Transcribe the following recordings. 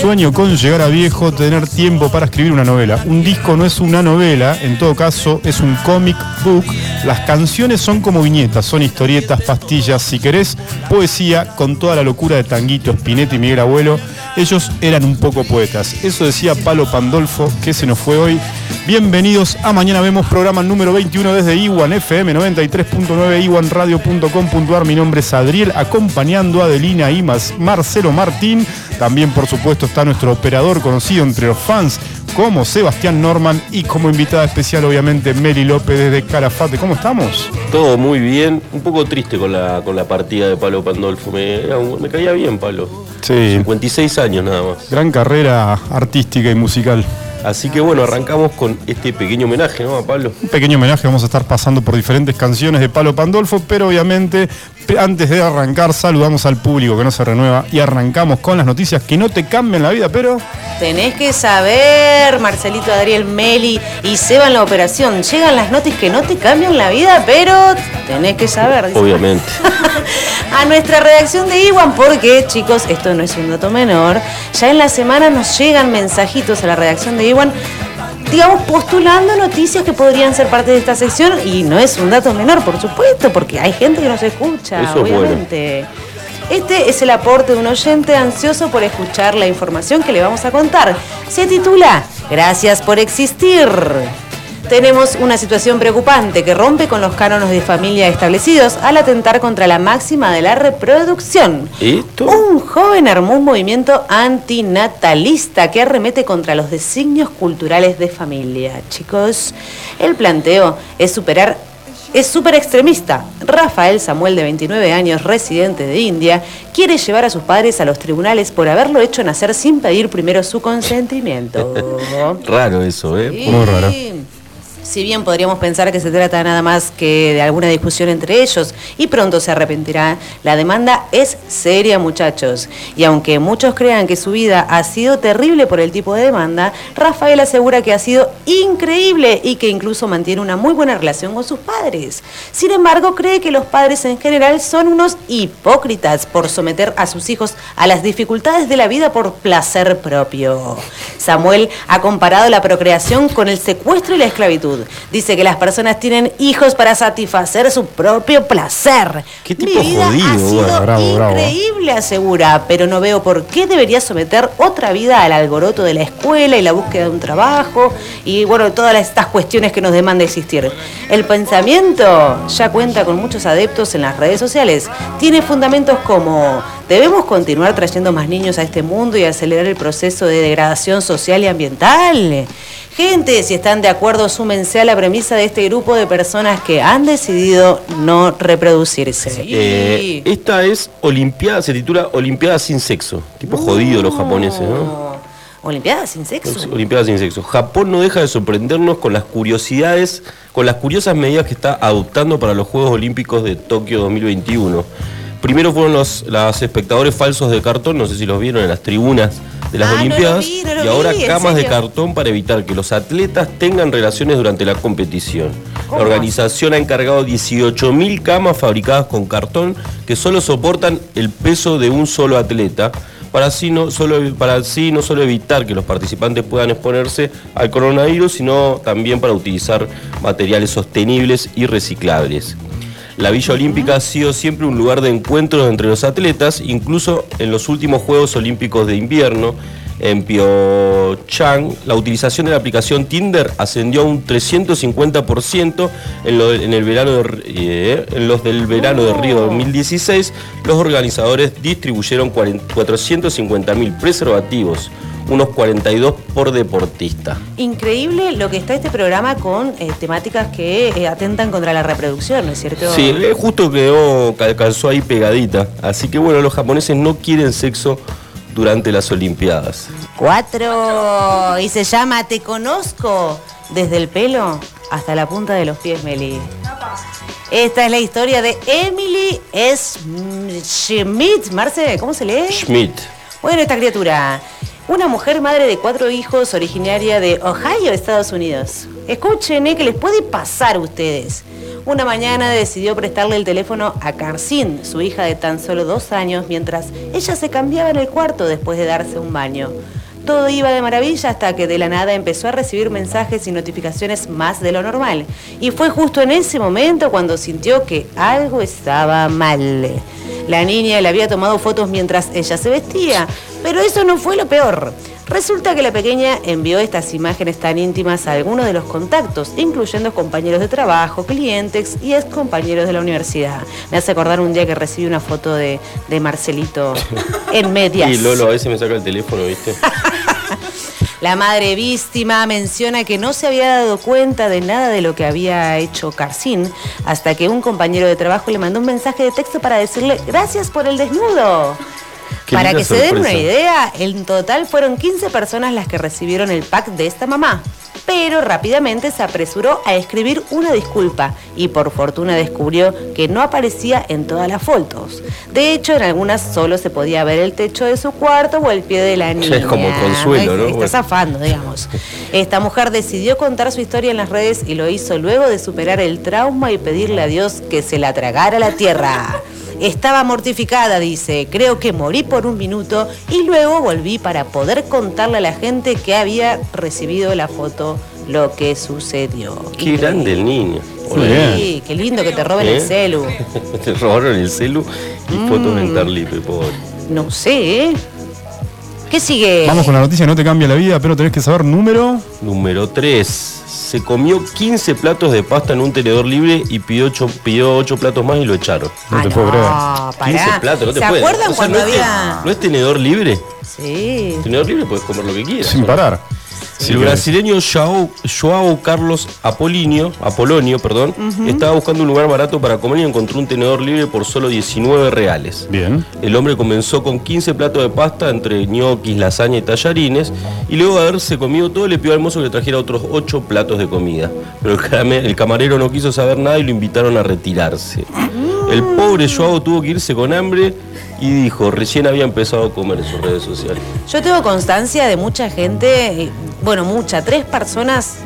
Sueño con llegar a viejo, tener tiempo para escribir una novela. Un disco no es una novela, en todo caso es un comic book. Las canciones son como viñetas, son historietas, pastillas, si querés, poesía con toda la locura de Tanguito, Spinetta y Miguel Abuelo. Ellos eran un poco poetas. Eso decía Palo Pandolfo, que se nos fue hoy. Bienvenidos a Mañana Vemos, programa número 21 desde Iwan FM 93.9, iwanradio.com.ar. Mi nombre es Adriel, acompañando a Adelina y Marcelo Martín. También, por supuesto, está nuestro operador conocido entre los fans como Sebastián Norman y como invitada especial, obviamente, Meli López desde Calafate. ¿Cómo estamos? Todo muy bien, un poco triste con la, con la partida de Palo Pandolfo. Me, me caía bien, Palo. Sí. 56 años nada más. Gran carrera artística y musical. Así que bueno, arrancamos con este pequeño homenaje, ¿no? A Pablo. Un pequeño homenaje, vamos a estar pasando por diferentes canciones de Palo Pandolfo, pero obviamente antes de arrancar saludamos al público que no se renueva y arrancamos con las noticias que no te cambian la vida, pero... Tenés que saber, Marcelito Adriel Meli y Seba en la operación, llegan las noticias que no te cambian la vida, pero tenés que saber. Obviamente. a nuestra redacción de Iwan, porque chicos, esto no es un dato menor, ya en la semana nos llegan mensajitos a la redacción de Iwan digamos, postulando noticias que podrían ser parte de esta sección y no es un dato menor, por supuesto, porque hay gente que nos escucha, obviamente. Este es el aporte de un oyente ansioso por escuchar la información que le vamos a contar. Se titula Gracias por existir tenemos una situación preocupante que rompe con los cánones de familia establecidos al atentar contra la máxima de la reproducción. Un joven armó un movimiento antinatalista que arremete contra los designios culturales de familia. Chicos, el planteo es superar es súper extremista. Rafael Samuel, de 29 años, residente de India, quiere llevar a sus padres a los tribunales por haberlo hecho nacer sin pedir primero su consentimiento. raro eso, ¿eh? Muy raro. Si bien podríamos pensar que se trata nada más que de alguna discusión entre ellos y pronto se arrepentirá, la demanda es seria muchachos. Y aunque muchos crean que su vida ha sido terrible por el tipo de demanda, Rafael asegura que ha sido increíble y que incluso mantiene una muy buena relación con sus padres. Sin embargo, cree que los padres en general son unos hipócritas por someter a sus hijos a las dificultades de la vida por placer propio. Samuel ha comparado la procreación con el secuestro y la esclavitud Dice que las personas tienen hijos para satisfacer su propio placer. ¿Qué tipo Mi vida ha sido increíble, asegura, pero no veo por qué debería someter otra vida al alboroto de la escuela y la búsqueda de un trabajo y bueno, todas estas cuestiones que nos demanda existir. El pensamiento ya cuenta con muchos adeptos en las redes sociales. Tiene fundamentos como debemos continuar trayendo más niños a este mundo y acelerar el proceso de degradación social y ambiental. Gente, si están de acuerdo, súmense a la premisa de este grupo de personas que han decidido no reproducirse. Eh, esta es Olimpiada, se titula Olimpiada sin sexo. Tipo jodido los japoneses, ¿no? Olimpiada sin sexo. Olimpiada sin sexo. Japón no deja de sorprendernos con las curiosidades, con las curiosas medidas que está adoptando para los Juegos Olímpicos de Tokio 2021. Primero fueron los, espectadores falsos de cartón, no sé si los vieron en las tribunas de las ah, Olimpiadas, y ahora camas de cartón para evitar que los atletas tengan relaciones durante la competición. La organización ha encargado 18.000 camas fabricadas con cartón que solo soportan el peso de un solo atleta para así no solo, para así no solo evitar que los participantes puedan exponerse al coronavirus, sino también para utilizar materiales sostenibles y reciclables. La Villa Olímpica ha sido siempre un lugar de encuentro entre los atletas, incluso en los últimos Juegos Olímpicos de Invierno. En Pyeongchang, la utilización de la aplicación Tinder ascendió a un 350% en, el verano eh, en los del verano de Río 2016. Los organizadores distribuyeron 450.000 preservativos unos 42 por deportista. Increíble lo que está este programa con eh, temáticas que eh, atentan contra la reproducción, ¿no es cierto? Sí, justo quedó, calzó ahí pegadita. Así que bueno, los japoneses no quieren sexo durante las Olimpiadas. Cuatro. Y se llama Te conozco desde el pelo hasta la punta de los pies, Meli. Esta es la historia de Emily Schmidt. Marce, ¿cómo se lee? Schmidt. Bueno, esta criatura una mujer madre de cuatro hijos originaria de Ohio, Estados Unidos. Escuchen, eh, que les puede pasar a ustedes. Una mañana decidió prestarle el teléfono a Carcín, su hija de tan solo dos años, mientras ella se cambiaba en el cuarto después de darse un baño. Todo iba de maravilla hasta que de la nada empezó a recibir mensajes y notificaciones más de lo normal. Y fue justo en ese momento cuando sintió que algo estaba mal. La niña le había tomado fotos mientras ella se vestía, pero eso no fue lo peor. Resulta que la pequeña envió estas imágenes tan íntimas a algunos de los contactos, incluyendo compañeros de trabajo, clientes y ex compañeros de la universidad. Me hace acordar un día que recibí una foto de, de Marcelito en medias. Y Lolo a veces me saca el teléfono, ¿viste? La madre víctima menciona que no se había dado cuenta de nada de lo que había hecho Carcín hasta que un compañero de trabajo le mandó un mensaje de texto para decirle gracias por el desnudo. Qué para que se den una idea, en total fueron 15 personas las que recibieron el pack de esta mamá. Pero rápidamente se apresuró a escribir una disculpa y por fortuna descubrió que no aparecía en todas las fotos. De hecho, en algunas solo se podía ver el techo de su cuarto o el pie de la niña. Es como consuelo, ¿no? Está Bueno. zafando, digamos. Esta mujer decidió contar su historia en las redes y lo hizo luego de superar el trauma y pedirle a Dios que se la tragara la tierra. Estaba mortificada, dice. Creo que morí por un minuto y luego volví para poder contarle a la gente que había recibido la foto lo que sucedió. Qué Increíble. grande el niño. Sí, qué lindo que te roben ¿Eh? el celu. Te robaron el celu y Mm. fotos en Tarlipe, pobre. No sé, ¿eh? ¿Qué sigue? Vamos con la noticia, no te cambia la vida, pero tenés que saber número. Número 3. Se comió 15 platos de pasta en un tenedor libre y pidió 8, pidió ocho platos más y lo echaron. No Ah, te puedo creer. 15 pará. platos, no te ¿Se puedes. acuerdan O sea, cuando no es había.? ¿No es tenedor libre? Sí. Tenedor libre puedes comer lo que quieras. Sin ¿no? parar. El brasileño Joao, Joao Carlos Apolinio, Apolonio perdón, estaba buscando un lugar barato para comer y encontró un tenedor libre por solo 19 reales. Bien. El hombre comenzó con 15 platos de pasta entre ñoquis, lasaña y tallarines y luego de haberse comido todo le pidió al mozo que le trajera otros 8 platos de comida. Pero el, camarero no quiso saber nada y lo invitaron a retirarse. El pobre Joao tuvo que irse con hambre y dijo, recién había empezado a comer en sus redes sociales. Yo tengo constancia de mucha gente, eh, bueno, mucha, tres personas.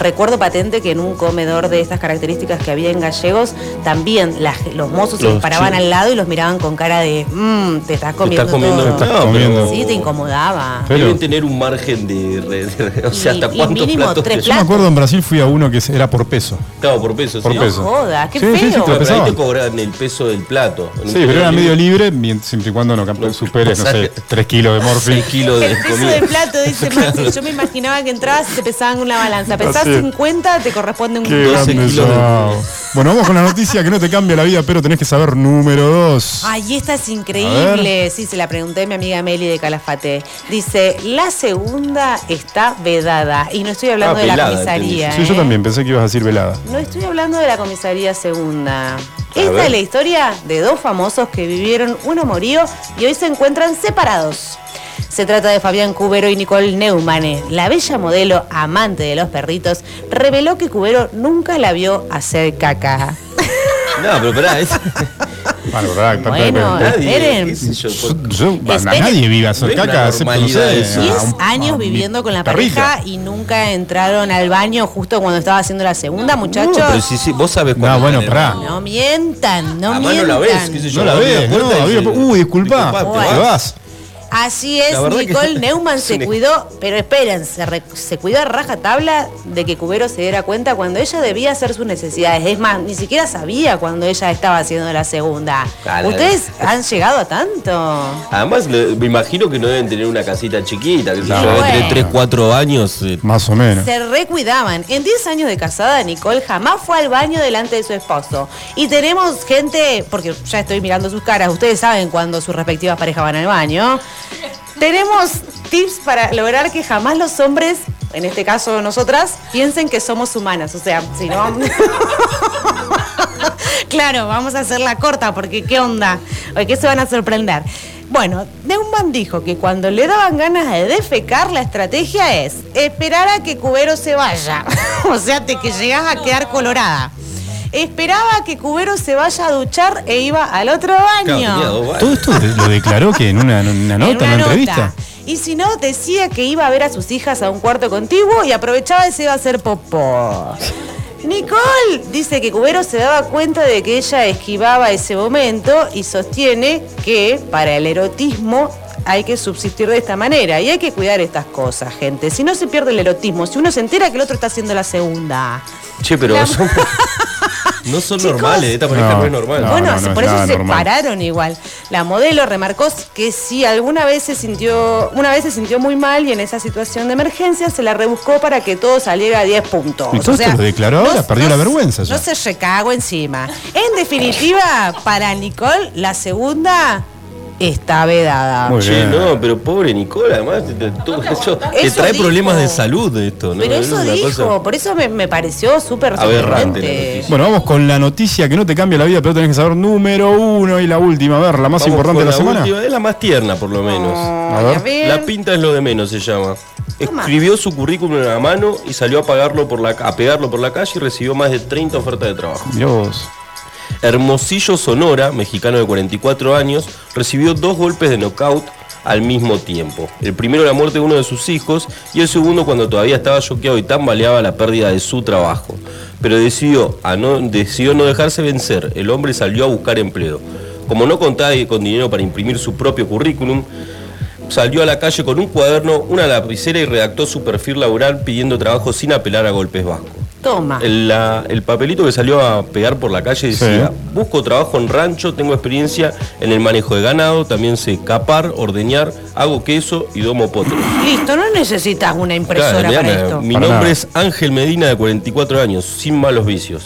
Recuerdo patente que en un comedor de estas características que había en Gallegos, también los mozos se Los paraban chicos. al lado y los miraban con cara de, mmm, te estás comiendo, estás comiendo- todo". Estás comiendo. pero- Sí, te incomodaba. Pero- Deben tener un margen de... o sea, Y- ¿hasta cuántos mínimo platos tres te- Yo me acuerdo en Brasil fui a uno que era por peso. Estaba por peso, Por sí. peso. No joda, qué Sí, sí, sí, feo. te Pero ahí te cobran el peso del plato. Sí, pero era medio libre, libre, mien- siempre y cuando no, No, superes, no sé, que- 3 kilos de morfina. seis kilos de El peso comida. del plato, dice Maxi. Yo me imaginaba que entrabas y te pesaban una balanza. Pesás Así es. 50, te corresponde un Qué 12 grande kilos de-. Bueno, vamos con la noticia que no te cambia la vida, pero tenés que saber número 2. Ay, esta es A increíble. Sí, se la pregunté a mi amiga Meli de Calafate. Dice, la segunda está vedada. Y no estoy hablando Ah, de la comisaría. Sí, yo ¿eh? también pensé que ibas a decir velada. No estoy hablando de la comisaría segunda. Esta es la historia de dos famosos que vivieron un amorío y hoy se encuentran separados. Se trata de Fabián Cubero y Nicole Neumann. La bella modelo, amante de los perritos, reveló que Cubero nunca la vio hacer caca. No, pero pará, es, Bueno, verdad, Bueno, nadie, esperen. nadie vive a No caca, no a 10 un- a años viviendo con la perrita. pareja y nunca entraron al baño justo cuando estaba haciendo la segunda, No, muchachos. pero si, si, vos sabés No, cuándo bueno, tenés- pará. No mientan, no mientan. no la ves, qué sé yo. No la ves, no, Uy, disculpa, te Bueno. vas. Así es, verdad que- Nicole Neumann se cuidó, pero esperen, se, re- se cuidó a raja tabla de que Cubero se diera cuenta cuando ella debía hacer sus necesidades. Es más, ni siquiera sabía cuando ella estaba haciendo la segunda. La- ¿Ustedes han llegado a tanto? Además, me imagino que no deben tener una casita chiquita, que No. deben tener Bueno. 3, 4 años. eh. Más o menos. Se recuidaban. En 10 años de casada, Nicole jamás fue al baño delante de su esposo. Y tenemos gente, porque ya estoy mirando sus caras, ustedes saben cuando sus respectivas parejas van al baño. Tenemos tips para lograr que jamás los hombres, en este caso nosotras, piensen que somos humanas. O sea, si no... claro, vamos a hacerla corta porque qué onda, ¿O qué se van a sorprender. Bueno, Neumann dijo que cuando le daban ganas de defecar, la estrategia es esperar a que Cubero se vaya. o sea, de que llegas a quedar colorada. Esperaba que Cubero se vaya a duchar e iba al otro baño. Claro. Todo esto lo declaró que en una, en una En nota, en una entrevista. Y si no, decía que iba a ver a sus hijas a un cuarto contiguo y aprovechaba y se iba a hacer popó. Nicole dice que Cubero se daba cuenta de que ella esquivaba ese momento y sostiene que para el erotismo hay que subsistir de esta manera y hay que cuidar estas cosas, gente. Si no se pierde el erotismo, si uno se entera que el otro está haciendo la segunda. Che, pero La- son- no son Chicos. normales, esta pareja no, No, es normal. no. bueno, no por es eso se normal. separaron igual. La modelo remarcó que si alguna vez se sintió, una vez se sintió muy mal y en esa situación de emergencia se la rebuscó para que todo saliera a 10 puntos. ¿Y todo esto lo declaró ahora? Perdió la vergüenza ya. No se recago encima. En definitiva, para Nicole, la segunda está vedada. Muy Che, bien. no, pero pobre Nicole, además, te, todo eso- te Eso trae dijo. problemas de salud de esto, ¿no? Pero Es eso dijo, cosa- por eso me, me pareció súper Aberrante la sorprendente. Bueno, vamos con la noticia que no te cambia la vida, pero tenés que saber número uno y la última. A ver, la más Vamos importante de con la, semana. última, es la más tierna, por lo menos. Ay, ver. a ver. La pinta es lo de menos, se llama. Escribió su currículum en la mano y salió a, pagarlo por la, a pegarlo por la calle y recibió más de 30 ofertas de trabajo. Vos. Hermosillo Sonora, mexicano de 44 años, recibió dos golpes de knockout al mismo tiempo. El primero la muerte de uno de sus hijos y el segundo cuando todavía estaba choqueado y tambaleaba la pérdida de su trabajo. Pero decidió, no, decidió no dejarse vencer. El hombre salió a buscar empleo. Como no contaba con dinero para imprimir su propio currículum, salió a la calle con un cuaderno, una lapicera y redactó su perfil laboral pidiendo trabajo sin apelar a golpes vascos. Toma. El, la- el papelito que salió a pegar por la calle decía, Sí. busco trabajo en rancho, tengo experiencia en el manejo de ganado, también sé capar, ordeñar, hago queso y domo potros. Listo, no necesitas una impresora Claro, mirá, para esto. mi Para nombre nada. es Ángel Medina de 44 años, sin malos vicios.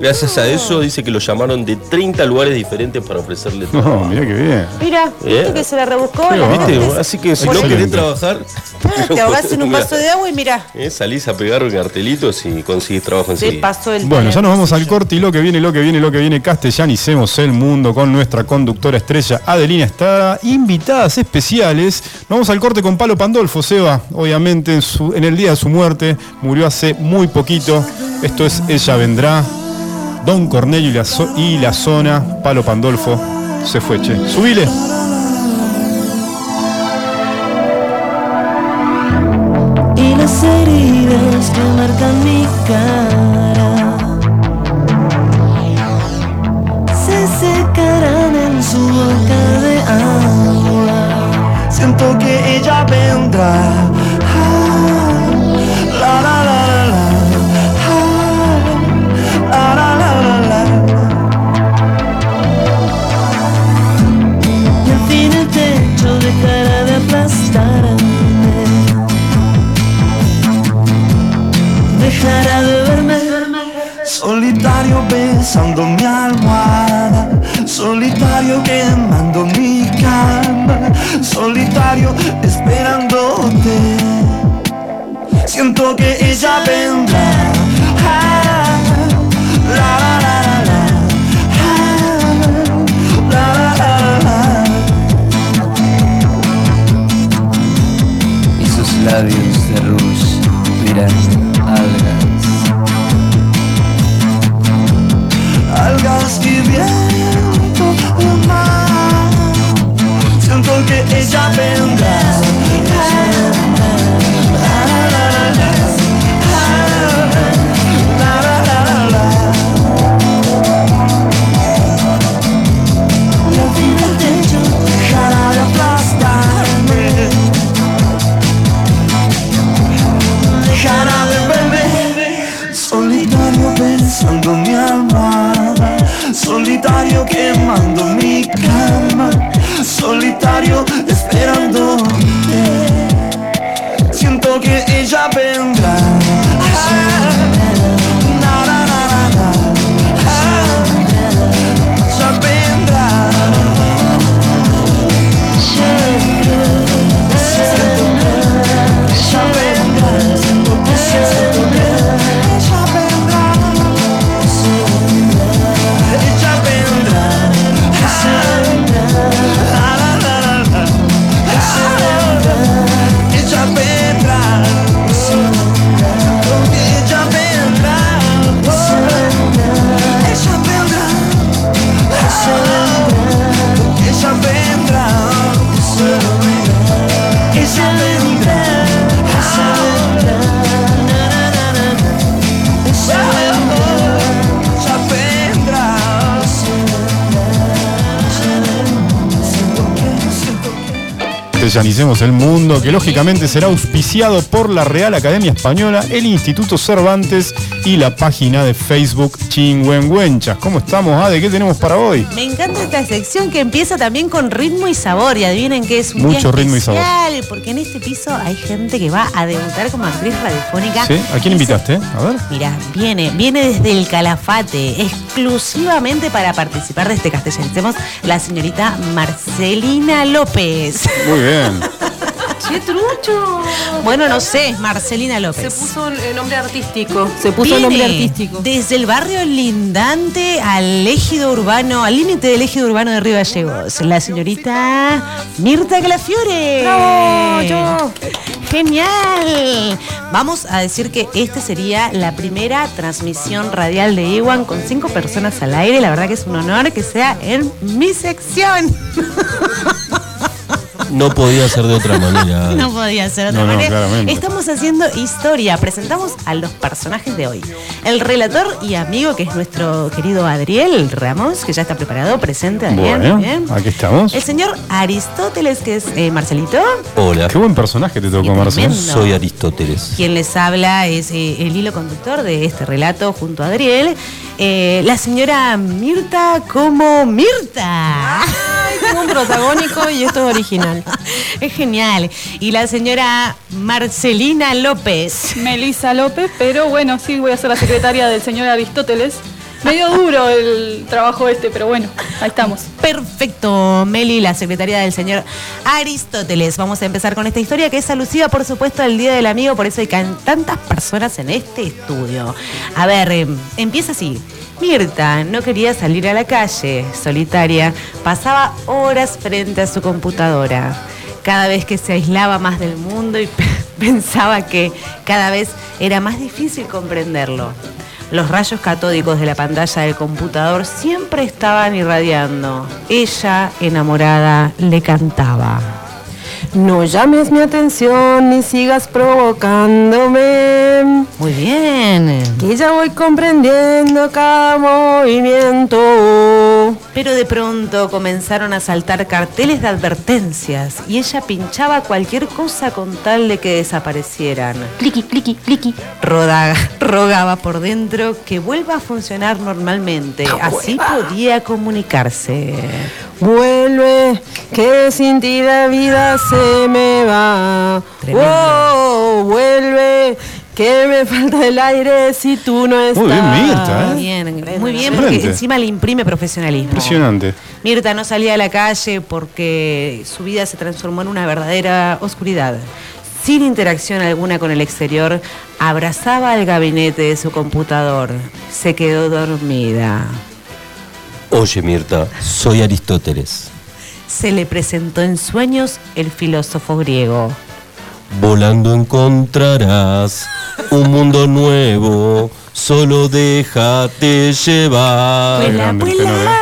Gracias a eso dice que lo llamaron de 30 lugares diferentes para ofrecerle No, trabajo. mirá qué bien. Mira, viste Eh. que se la rebuscó. La. ¿Viste? gente- Así que si no querés trabajar, Ah, te ahogás en un vaso de agua y mira, Eh, salís a pegar cartelitos y consigues trabajo se enseguida. pasó el Bueno, ya nos vamos al corte y lo que viene, lo que viene, lo que viene. Castellanicemos el mundo con nuestra conductora estrella Adelina Estrada. Invitadas especiales. Nos vamos al corte con Palo Pandolfo, Seba. Obviamente en, su- en el día de su muerte murió hace muy poquito. Esto es Ella Vendrá. Don Cornelio y la, zo- y la zona. Palo Pandolfo se fue, che. Subile. y las heridas que marcan mi cara se secarán en su boca de agua. Siento que ella vendrá. Solitario besando mi almohada, solitario quemando mi cama, solitario esperándote. Siento que ella vendrá. Ah, la, la, la. Ah, labios de rouge miran algas y viento del mar. Siento que ella vendrá. Quemando mi cama. Solitario Castellanicemos el Mundo, que lógicamente será auspiciado por la Real Academia Española, el Instituto Cervantes y la página de Facebook Chingüengüenchas. ¿Cómo estamos, Ade? ¿Qué tenemos para hoy? Me encanta esta sección que empieza también con ritmo y sabor. Y adivinen que es un Mucho día ritmo y sabor. Porque en este piso hay gente que va a debutar como actriz radiofónica. ¿Sí? ¿A quién invitaste? A ver. Mirá, viene, viene desde el Calafate, exclusivamente para participar de este castellanicemos, la señorita Marcelina López. Muy bien. ¡Qué trucho! Bueno, no sé, Marcelina López. Se puso el nombre artístico. Se puso el nombre artístico. Desde el barrio lindante al ejido urbano, al límite del ejido urbano de Río Gallegos, la señorita Mirta Glafiore. ¡Bravo, yo! Genial. Vamos a decir que esta sería la primera transmisión radial de Iwan con cinco personas al aire. La verdad que es un honor que sea en mi sección. No podía ser de otra manera. No podía ser de otra No, no, manera. claramente. Estamos haciendo historia. Presentamos a los personajes de hoy. El relator y amigo, que es nuestro querido Adriel Ramos, que ya está preparado, presente. Adriel, Bueno, bien. aquí estamos. El señor Aristóteles, que es eh, Marcelito. Hola, Qué buen personaje te tocó, Marcelo. soy Aristóteles. Quien les habla es eh, el hilo conductor de este relato junto a Adriel. Eh, la señora Mirta como Mirta. Tengo un protagónico y esto es original. Es genial. Y la señora Marcelina López. Melisa López, pero bueno, sí voy a ser la secretaria del señor Aristóteles. Medio duro el trabajo este, pero bueno, ahí estamos. Perfecto, Meli, la secretaria del señor Aristóteles. Vamos a empezar con esta historia que es alusiva, por supuesto, al Día del Amigo, por eso hay tantas personas en este estudio. A ver, eh, empieza así. Mirta no quería salir a la calle, solitaria. Pasaba horas frente a su computadora. Cada vez que se aislaba más del mundo y pensaba que cada vez era más difícil comprenderlo. Los rayos catódicos de la pantalla del computador siempre estaban irradiando. Ella, enamorada, le cantaba. No llames mi atención ni sigas provocándome. Muy bien. Que ya voy comprendiendo cada movimiento. Pero de pronto comenzaron a saltar carteles de advertencias y ella pinchaba cualquier cosa con tal de que desaparecieran. Cliqui, cliqui, cliqui. Roda- rogaba por dentro que vuelva a funcionar normalmente. Así podía comunicarse. Vuelve, que sin ti la vida se me va. Oh, vuelve, que me falta el aire si tú no estás. Muy bien, Mirta, ¿eh? Muy bien, muy bien, porque Excelente. encima le imprime profesionalismo. Impresionante. Mirta no salía a la calle porque su vida se transformó en una verdadera oscuridad. Sin interacción alguna con el exterior, abrazaba el gabinete de su computador. Se quedó dormida. Oye, Mirta, soy Aristóteles. Se le presentó en sueños el filósofo griego. Volando encontrarás un mundo nuevo. Solo déjate llevar. ¡Vuela, vuela!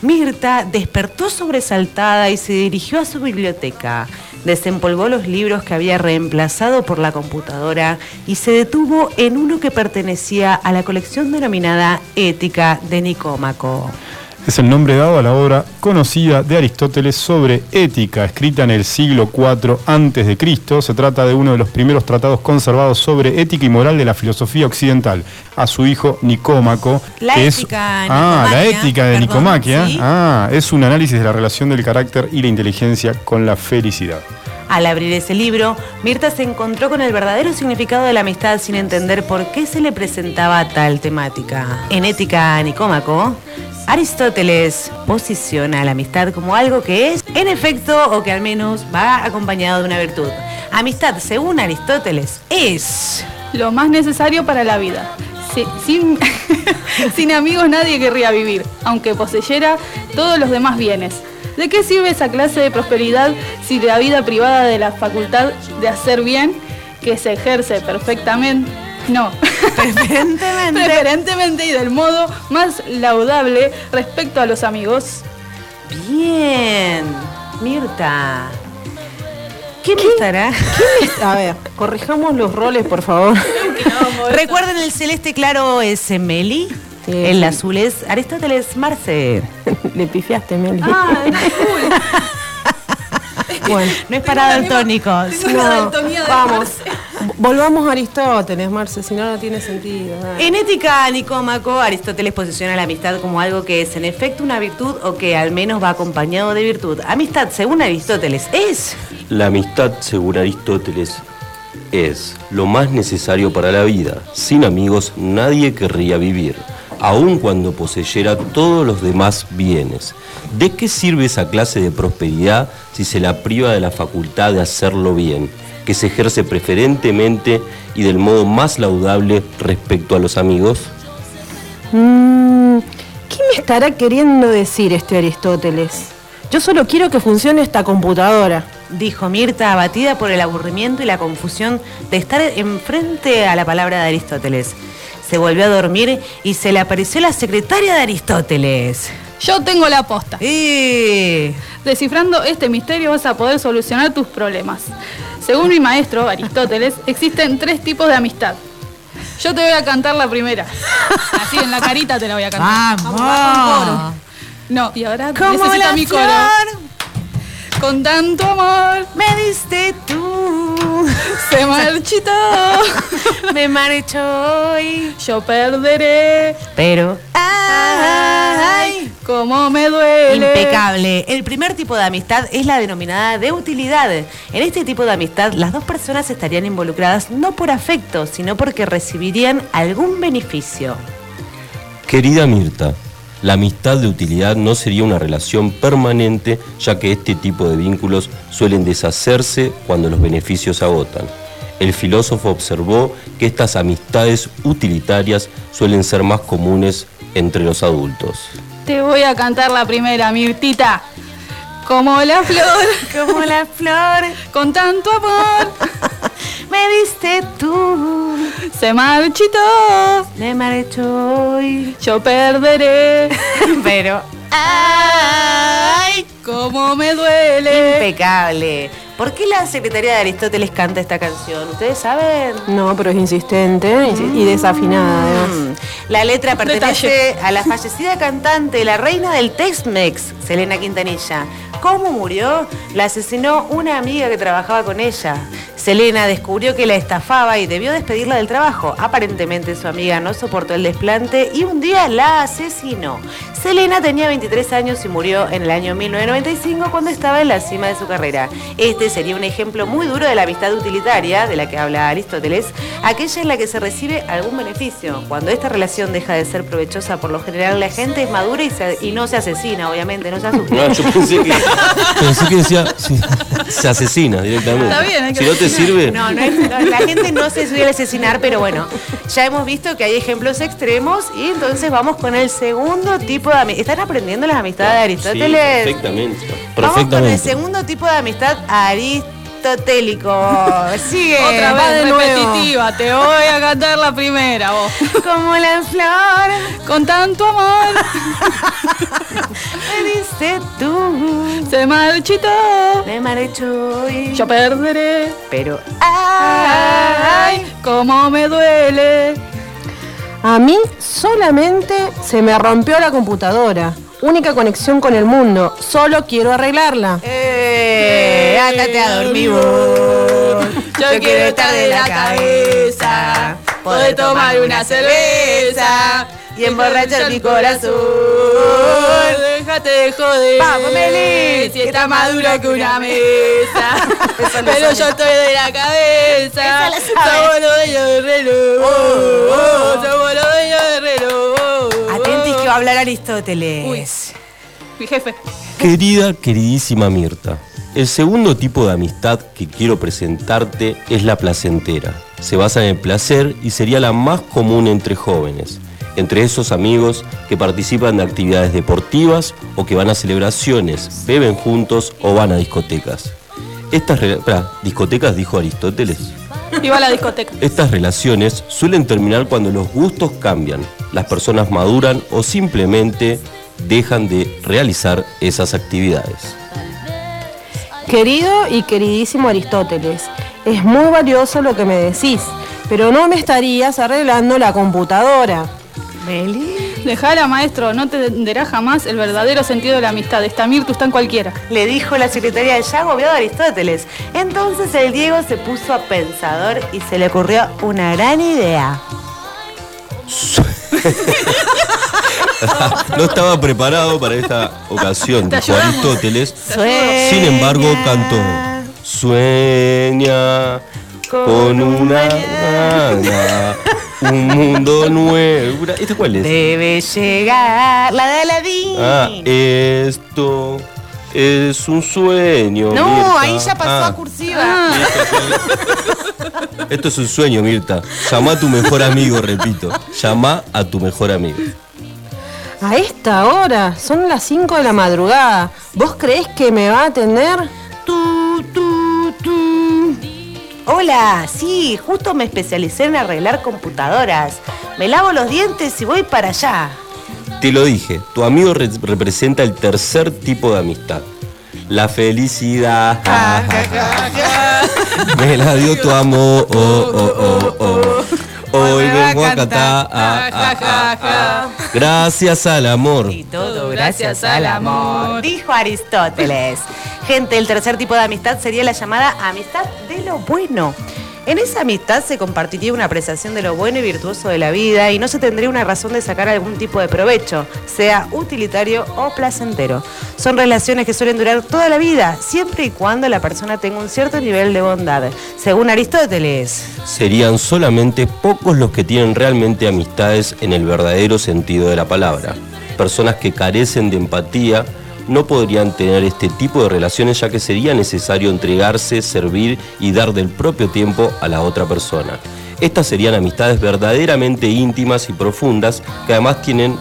Mirta despertó sobresaltada y se dirigió a su biblioteca. Desempolvó los libros que había reemplazado por la computadora y se detuvo en uno que pertenecía a la colección denominada Ética de Nicómaco. Es el nombre dado a la obra conocida de Aristóteles sobre ética, escrita en el siglo IV a.C. Se trata de uno de los primeros tratados conservados sobre ética y moral de la filosofía occidental. A su hijo Nicómaco. La que es- ética Ah, la ética de perdón, Nicomaquia. sí. Ah, es un análisis de la relación del carácter y la inteligencia con la felicidad. Al abrir ese libro, Mirta se encontró con el verdadero significado de la amistad sin entender por qué se le presentaba tal temática. En Ética Nicómaco, Aristóteles posiciona la amistad como algo que es, en efecto, o que al menos va acompañado de una virtud. Amistad, según Aristóteles, es... Lo más necesario para la vida. Si- sin, sin amigos nadie querría vivir, aunque poseyera todos los demás bienes. ¿De qué sirve esa clase de prosperidad si la vida privada de la facultad de hacer bien, que se ejerce perfectamente, no, Preferentemente. preferentemente y del modo más laudable respecto a los amigos? Bien, Mirta. ¿Qué, me estará? A ver, corrijamos los roles, por favor. Recuerden el celeste claro es Meli, Sí, el azul es Aristóteles Marce. Le pifiaste, Meli. Ah. Bueno, No es para daltónicos. Tengo una daltonía de vamos. Volvamos a Aristóteles, Marce, si no, no tiene sentido. dale. En Ética Nicómaco, Aristóteles posiciona la amistad como algo que es en efecto una virtud o que al menos va acompañado de virtud. Amistad, según Aristóteles, es La amistad, según Aristóteles, es lo más necesario para la vida. Sin amigos nadie querría vivir, aun cuando poseyera todos los demás bienes. ¿De qué sirve esa clase de prosperidad si se la priva de la facultad de hacerlo bien, que se ejerce preferentemente y del modo más laudable respecto a los amigos? Mm, ¿Qué me estará queriendo decir este Aristóteles? Yo solo quiero que funcione esta computadora. dijo Mirta, abatida por el aburrimiento y la confusión de estar enfrente a la palabra de Aristóteles. Se volvió a dormir y se le apareció la secretaria de Aristóteles. Yo tengo la posta. ¡Eh! Descifrando este misterio vas a poder solucionar tus problemas. Según mi maestro, Aristóteles, existen tres tipos de amistad. Yo te voy a cantar la primera. Así en la carita te la voy a cantar. ¡Vamos! No, y ahora necesita mi coro. Con tanto amor me diste tú, se marchitó. me marcho hoy, Yo perderé. pero ¡ay! Cómo me duele. Impecable. El primer tipo de amistad es la denominada de utilidad. En este tipo de amistad, las dos personas estarían involucradas no por afecto, sino porque recibirían algún beneficio. Querida Mirta, la amistad de utilidad no sería una relación permanente, ya que este tipo de vínculos suelen deshacerse cuando los beneficios se agotan. El filósofo observó que estas amistades utilitarias suelen ser más comunes entre los adultos. Te voy a cantar la primera, Mirtita. Como la flor, Como la flor, con tanto amor, me diste tú, se marchitó. me marcho hoy, Yo perderé. pero ¡ay! Cómo me duele. Impecable. ¿Por qué la secretaria de Aristóteles canta esta canción? ¿Ustedes saben? No, pero es insistente insi- y desafinada además. Mm. La letra pertenece Detalle. a la fallecida cantante, la reina del Tex-Mex, Selena Quintanilla. ¿Cómo murió? La asesinó una amiga que trabajaba con ella. Selena descubrió que la estafaba y debió despedirla del trabajo. Aparentemente su amiga no soportó el desplante y un día la asesinó. Selena tenía 23 años y murió en el año 1995 cuando estaba en la cima de su carrera. Este sería un ejemplo muy duro de la amistad utilitaria de la que habla Aristóteles, aquella en la que se recibe algún beneficio. Cuando esta relación deja de ser provechosa, por lo general la gente es madura y, se- y no se asesina, obviamente, no se asusta. No, yo pensé que, pensé que decía, se asesina directamente. Está bien, hay que si no te sirve, No, no es- no, la gente no se suele asesinar, pero bueno, ya hemos visto que hay ejemplos extremos y entonces vamos con el segundo tipo de amistad. ¿Están aprendiendo las amistades de Sí, Aristóteles? perfectamente. Vamos con el segundo tipo de amistad aristotélico. Sigue. Otra vez de nuevo. repetitiva. Te voy a cantar la primera, vos. Como la flor, Con tanto amor, me diste tú. se marchitó. Me marcho hoy. Yo perderé. Pero, ay, Ay, cómo me duele. A mí solamente se me rompió la computadora. Única conexión con el mundo. Solo quiero arreglarla. eh, ándate a dormir vos. Yo quiero estar de la cabeza, poder tomar una cerveza y emborrachar mi corazón. Déjate de joder. Vamos, Meli, Si está más dura que una mesa. Pero yo estoy de la cabeza. Somos los dueños del reloj. Oh, oh. Somos los dueños del reloj. Atentis que va a hablar Aristóteles. Uy. Mi jefe. Querida, queridísima Mirta, el segundo tipo de amistad que quiero presentarte es la placentera. Se basa en el placer y sería la más común entre jóvenes. Entre esos amigos que participan de actividades deportivas o que van a celebraciones, beben juntos o van a discotecas. Estas discotecas dijo Aristóteles. Iba a la discoteca. Estas relaciones suelen terminar cuando los gustos cambian, las personas maduran o simplemente dejan de realizar esas actividades. Querido y queridísimo Aristóteles, es muy valioso lo que me decís, pero no me estarías arreglando la computadora. Meli. Dejala, maestro, no te entenderás jamás el verdadero sentido de la amistad. Esta Mirtu está en cualquiera. Le dijo la secretaria ya agobiado a Aristóteles. Entonces el Diego se puso a pensador y se le ocurrió una gran idea. No estaba preparado para esta ocasión, dijo. Aristóteles. Sueña Sin embargo, cantó. Sueña con una un mundo nuevo. ¿Esta cuál es? Debe llegar la de Aladín. Ah, esto es un sueño. no, Mirta. ahí ya pasó Ah, a cursiva. Esto es un sueño, Mirta. Llama a tu mejor amigo, repito. Llama a tu mejor amigo. A esta hora, son las 5 de la madrugada. ¿Vos creés que me va a atender? Tu, tu. Hola, sí, justo me especialicé en arreglar computadoras. Me lavo los dientes y voy para allá. Te lo dije, tu amigo re- representa el tercer tipo de amistad. La felicidad. ja, ja, ja, ja. Me la dio tu amor. Oh, oh, oh, oh. Hoy vengo a cantar. ah, ah, ah, ah. Gracias al amor. Y todo gracias al amor. Dijo Aristóteles. Gente, el tercer tipo de amistad sería la llamada amistad de lo bueno. En esa amistad se compartiría una apreciación de lo bueno y virtuoso de la vida y no se tendría una razón de sacar algún tipo de provecho, sea utilitario o placentero. Son relaciones que suelen durar toda la vida, siempre y cuando la persona tenga un cierto nivel de bondad. Según Aristóteles. Serían solamente pocos los que tienen realmente amistades en el verdadero sentido de la palabra. Personas que carecen de empatía no podrían tener este tipo de relaciones ya que sería necesario entregarse, servir y dar del propio tiempo a la otra persona. Estas serían amistades verdaderamente íntimas y profundas que además tienen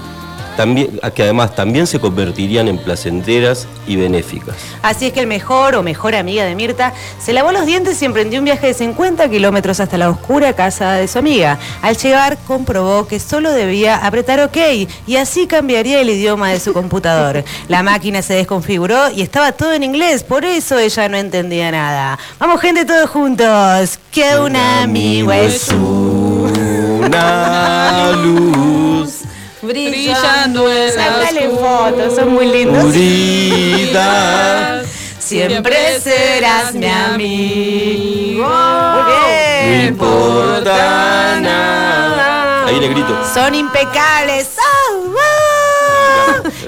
también, que además también se convertirían en placenteras y benéficas. Así es que el mejor o mejor amiga de Mirta se lavó los dientes y emprendió un viaje de 50 kilómetros hasta la oscura casa de su amiga. Al llegar comprobó que solo debía apretar OK y así cambiaría el idioma de su computador. La máquina se desconfiguró y estaba todo en inglés, por eso ella no entendía nada. Vamos gente todos juntos, que un amigo es una luz. Brillando en Sácale fotos, son muy lindos. Siempre serás mi amigo. Muy No bien. importa nada. Ahí le grito. Son impecables. ¡Ah, ah!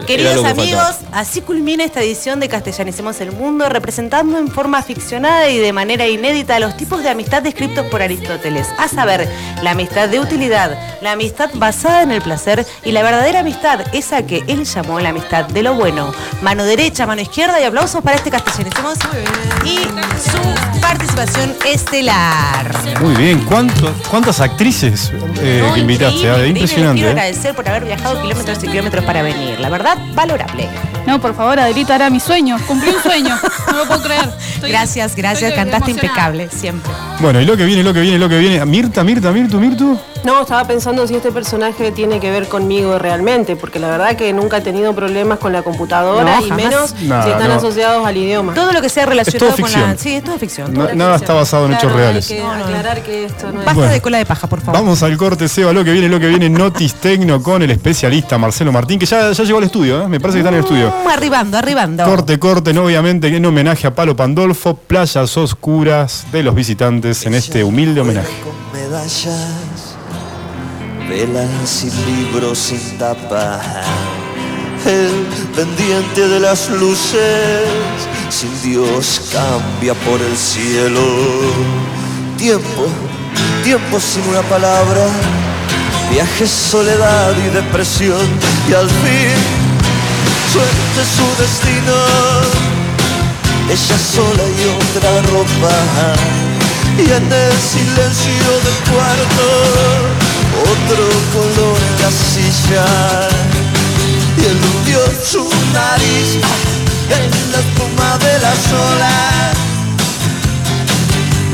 Queridos amigos, así culmina esta edición de Castellanicemos el Mundo, representando en forma ficcionada y de manera inédita los tipos de amistad descritos por Aristóteles. A saber, la amistad de utilidad, la amistad basada en el placer y la verdadera amistad, esa que él llamó la amistad de lo bueno. Mano derecha, mano izquierda y aplausos para este Castellanicemos y su participación estelar. Muy bien, ¿cuánto- ¿cuántas actrices eh, No, que invitaste? increíble, ah? increíble. Impresionante. quiero ¿eh? agradecer por haber viajado kilómetros y kilómetros para venir. La verdad, valorable. No, por favor, Adelita, era mi sueño. Cumplí un sueño. No lo puedo creer. Estoy- gracias, gracias. estoy Cantaste emocionada. impecable, siempre. Bueno, y lo que viene, lo que viene, lo que viene. Mirta, Mirta, Mirtu, Mirtu. No, estaba pensando si este personaje tiene que ver conmigo realmente, porque la verdad que nunca he tenido problemas con la computadora No, y jamás. menos No, si están no. asociados al idioma. Todo lo que sea relacionado Es todo con la. ficción. Sí, es todo ficción. Es nada ficción. está basado en hechos reales. Hay que No, no. aclarar que esto no es. Basta Bueno. de cola de paja, por favor. Vamos al corte, Seba, lo que viene, lo que viene, Notis Tecno con el especialista Marcelo Martín, que ya, ya llegó al estudio, ¿eh? me parece que está en el estudio. Mm, arribando, arribando. Corte, corte, no, obviamente en homenaje a Palo Pandolfo, playas oscuras de los visitantes en este humilde homenaje. Con medallas, velas y libros sin tapa. El pendiente de las luces, sin Dios cambia por el cielo. Tiempo, tiempo sin una palabra. Viaje, soledad y depresión. Y al fin, suerte su destino. Ella sola y otra ropa. Y en el silencio del cuarto otro color en la silla. Y eludió su nariz en la espuma de las olas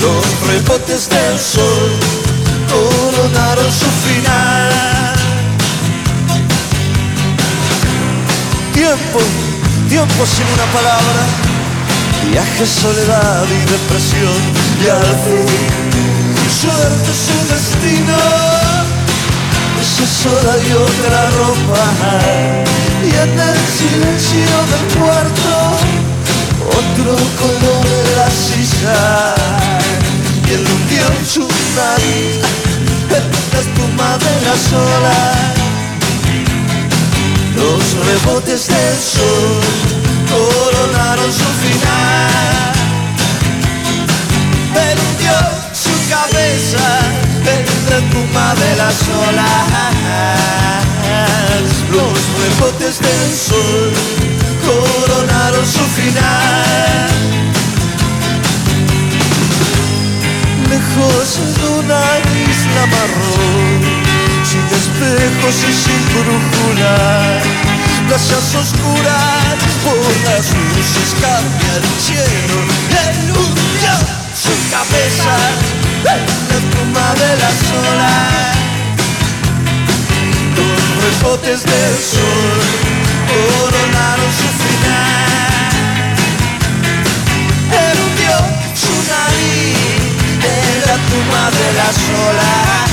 los rebotes del sol coronaron su final tiempo tiempo sin una palabra. Viaje, soledad y depresión. Y al fin Suerte su destino. Casa sola y otra ropa. Y en el silencio del cuarto otro color en la sisa y el hundió su nariz en la espuma de las olas los rebotes del sol coronaron su final. Él hundió su cabeza en la espuma de las olas. Los rebotes del sol coronaron su final. Lejos de una isla marrón sin espejos y sin brújula playas oscuras por las luces cambia el cielo él hundió su cabeza en la espuma de las olas los rebotes del sol coronaron su final. Él hundió su nariz en la tumba de las olas.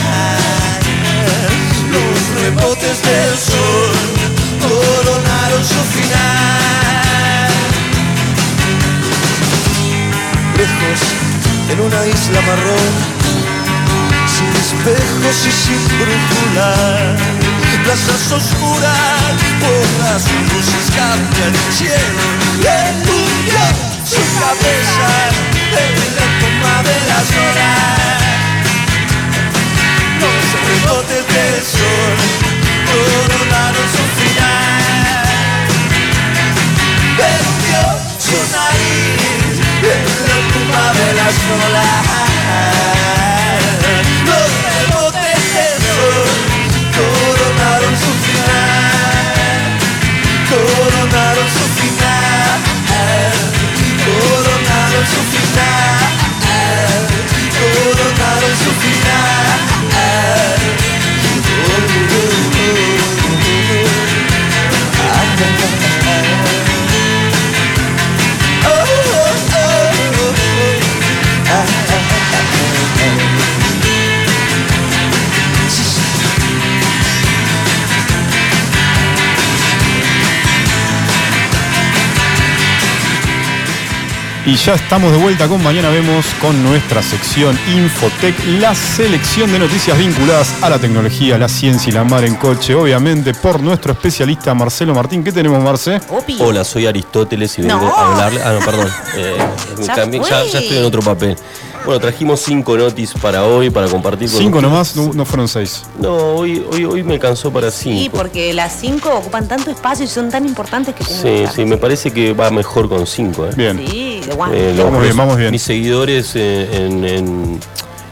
Los rebotes del su final. Lejos en una isla marrón sin espejos y sin brújula plazas oscuras por las luces cambian el cielo. Y hundió su cabeza en la toma de las horas. Los rebotes del sol coronaron su de las olas. Los rebotes del sol coronaron su final, coronaron su final, coronaron su final, coronaron su final. Y ya estamos de vuelta con Mañana Vemos con nuestra sección Infotec, la selección de noticias vinculadas a la tecnología, la ciencia y la mar en coche, obviamente por nuestro especialista Marcelo Martín. ¿Qué tenemos, Marce? Hola, soy Aristóteles y vengo No. a hablarle. Ah, no, perdón. Eh, Ya ya, estoy en otro papel. Bueno, trajimos cinco notis para hoy, para compartir con Cinco nomás, no, no fueron seis. No, hoy, hoy, hoy me cansó para cinco. Sí, porque las cinco ocupan tanto espacio y son tan importantes que Sí, sí, me parece que va mejor con cinco. ¿eh? Bien. Sí. Eh, los- Vamos bien, vamos bien. Mis seguidores eh, en, en-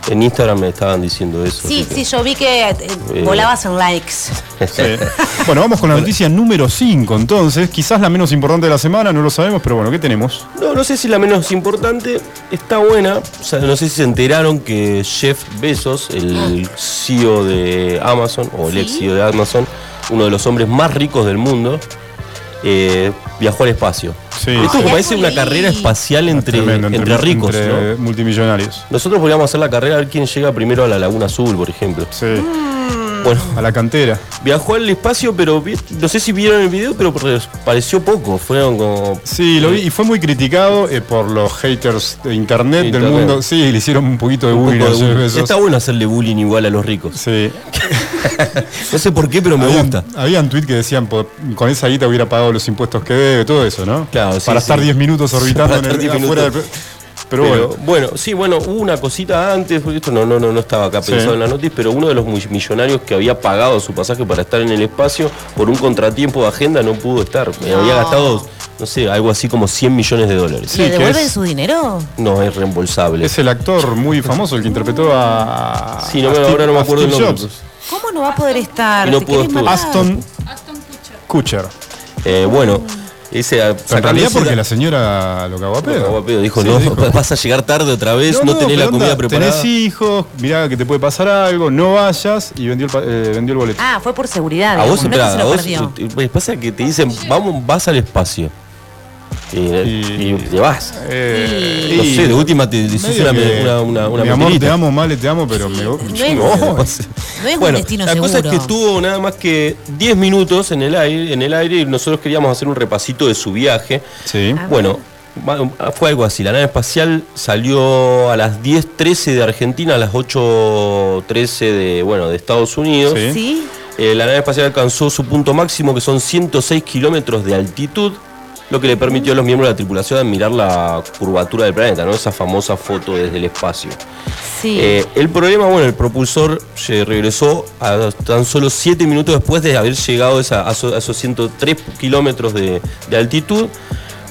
en Instagram me estaban diciendo eso. Sí, sí, yo vi que eh, Eh. volabas en likes. Sí. Bueno, vamos con la noticia número 5, entonces. Quizás la menos importante de la semana, no lo sabemos, pero bueno, ¿qué tenemos? No, no sé si la menos importante está buena. O sea, no sé si se enteraron que Jeff Bezos, el CEO de Amazon, o el ex Sí. CEO de Amazon, uno de los hombres más ricos del mundo, eh, viajó al espacio. Sí, Esto sí. parece una carrera espacial entre, Tremendo, entre, ricos, entre ¿no? multimillonarios. Nosotros podríamos hacer la carrera a ver quién llega primero a la Laguna Azul, por ejemplo. Sí, Bueno, a la cantera. viajó al espacio, pero no sé si vieron el video, pero pareció poco. Fueron como Sí, lo vi y fue muy criticado eh, por los haters de internet, del mundo. Sí, le hicieron un poquito de un bullying de bullying. Bezos. Está bueno hacerle bullying igual a los ricos. Sí. No sé por qué, pero me habían, gusta. Habían tweets que decían, "Po- con esa guita hubiera pagado los impuestos que debe, todo eso, ¿no? Claro, sí, Para sí. estar 10 minutos orbitando en el, 10 afuera minutos. del- Pero, Pero, bueno, bueno, sí, bueno, hubo una cosita antes, porque esto no, no, no, no estaba acá Sí. pensado en la noticia, pero uno de los millonarios que había pagado su pasaje para estar en el espacio por un contratiempo de agenda no pudo estar. Me había gastado, no sé, algo así como 100 millones de dólares. Sí, ¿Le devuelven es- su dinero? No, es reembolsable. es el actor muy famoso, el que interpretó a. Sí, no a Steve- ahora no me acuerdo el nombre. ¿Cómo no va a poder estar? Y no ¿Te pudo? Aston Kutcher. Eh, realidad ese Pero en realidad porque la señora lo cagó a pedo. Cagó a pedo, dijo, Sí, no, dijo, vas a llegar tarde otra vez, no, tenés la comida onda, preparada. Tenés hijos, mirá que te puede pasar algo, no vayas y vendió el, eh, vendió el boleto. Ah, fue por seguridad. A vos, no esperá, se a lo vos perdió. te- pues, pasa que te dicen, vamos, vas al espacio. Y, y te vas. Eh, No y- sé, de última te medio una, una, una, una Mi amor, mentirita. te amo, Male, te amo, pero me No yo es- no voy. No es un bueno, destino la seguro. cosa es que estuvo nada más que 10 minutos en el aire, en el aire y nosotros queríamos hacer un repasito de su viaje. Sí. Bueno, fue algo así. La nave espacial salió a las 10.13 de Argentina, a las 8.13 de, bueno, de Estados Unidos. Sí. Sí. Eh, la nave espacial alcanzó su punto máximo, que son 106 kilómetros de altitud, lo que le permitió a los miembros de la tripulación admirar la curvatura del planeta, ¿no? Esa famosa foto desde el espacio. Sí. Eh, el problema, bueno, el propulsor se regresó a tan solo 7 minutos después de haber llegado a, esa- a esos, a esos 103 kilómetros de, de altitud,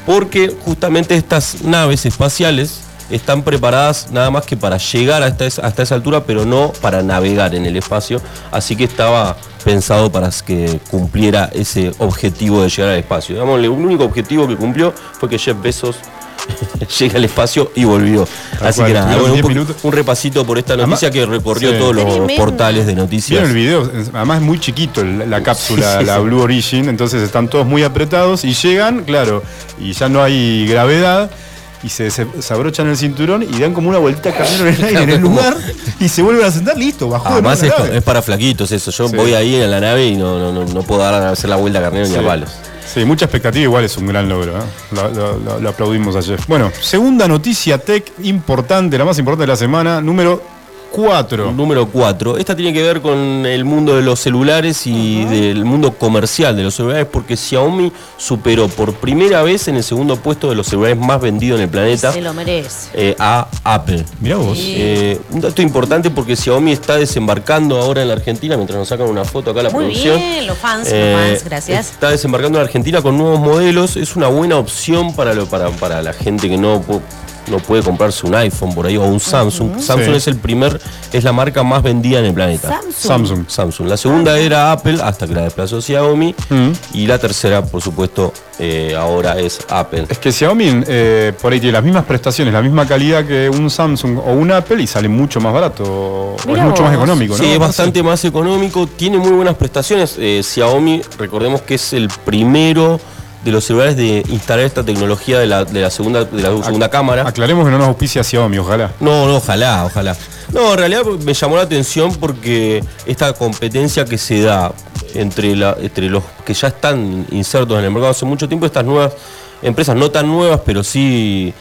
porque justamente estas naves espaciales están preparadas nada más que para llegar hasta esa, hasta esa altura, pero no para navegar en el espacio, así que estaba pensado para que cumpliera ese objetivo de llegar al espacio. Digamos, el único objetivo que cumplió fue que Jeff Bezos llega al espacio y volvió. Tal Así cual, que nada, bueno, un, 10 po- minutos. un repasito por esta noticia Además- que recorrió sí. todos los Tremenda. portales de noticias. Vieron el video, además es muy chiquito el- la cápsula, Sí, sí, la sí. Blue Origin, entonces están todos muy apretados y llegan, claro, y ya no hay gravedad. Y se, se, se abrochan el cinturón y dan como una vueltita carnero en el aire en el lugar y se vuelven a sentar, listo, bajó de Además es, para flaquitos eso. Yo Sí. voy ahí en la nave y no, no, no, no puedo dar a hacer la vuelta a carnero ni a Sí. palos. Sí, mucha expectativa, igual es un gran logro. ¿eh? Lo, aplaudimos a Jeff. Bueno, segunda noticia tech importante, la más importante de la semana, número 4. Número 4. Esta tiene que ver con el mundo de los celulares y del mundo comercial de los celulares porque Xiaomi superó por primera vez en el segundo puesto de los celulares más vendidos en el planeta Se lo merece. eh, a Apple. Mirá vos. Eh, un dato importante porque Xiaomi está desembarcando ahora en la Argentina, mientras nos sacan una foto acá la Muy producción. bien, los fans, Eh, los fans, gracias. Está desembarcando en Argentina con nuevos modelos. Es una buena opción para, lo, para, para la gente que no, no puede comprarse un iPhone por ahí o un Samsung. Samsung Sí. es el primer, es la marca más vendida en el planeta. Samsung. Samsung. Samsung. La segunda era Apple hasta que la desplazó Xiaomi. Mm. Y la tercera, por supuesto, eh, ahora es Apple. Es que Xiaomi eh, por ahí tiene las mismas prestaciones, la misma calidad que un Samsung o un Apple y sale mucho más barato. O es mucho más económico, ¿no? Sí, es bastante más económico, tiene muy buenas prestaciones. Eh, Xiaomi, recordemos que es el primero de los celulares de instalar esta tecnología de la, de la segunda, de la segunda cámara. Aclaremos que no nos auspicia Xiaomi, ojalá. No, no, ojalá, ojalá. No, en realidad me llamó la atención porque esta competencia que se da entre, la, entre los que ya están insertos en el mercado hace mucho tiempo, estas nuevas empresas, no tan nuevas, pero sí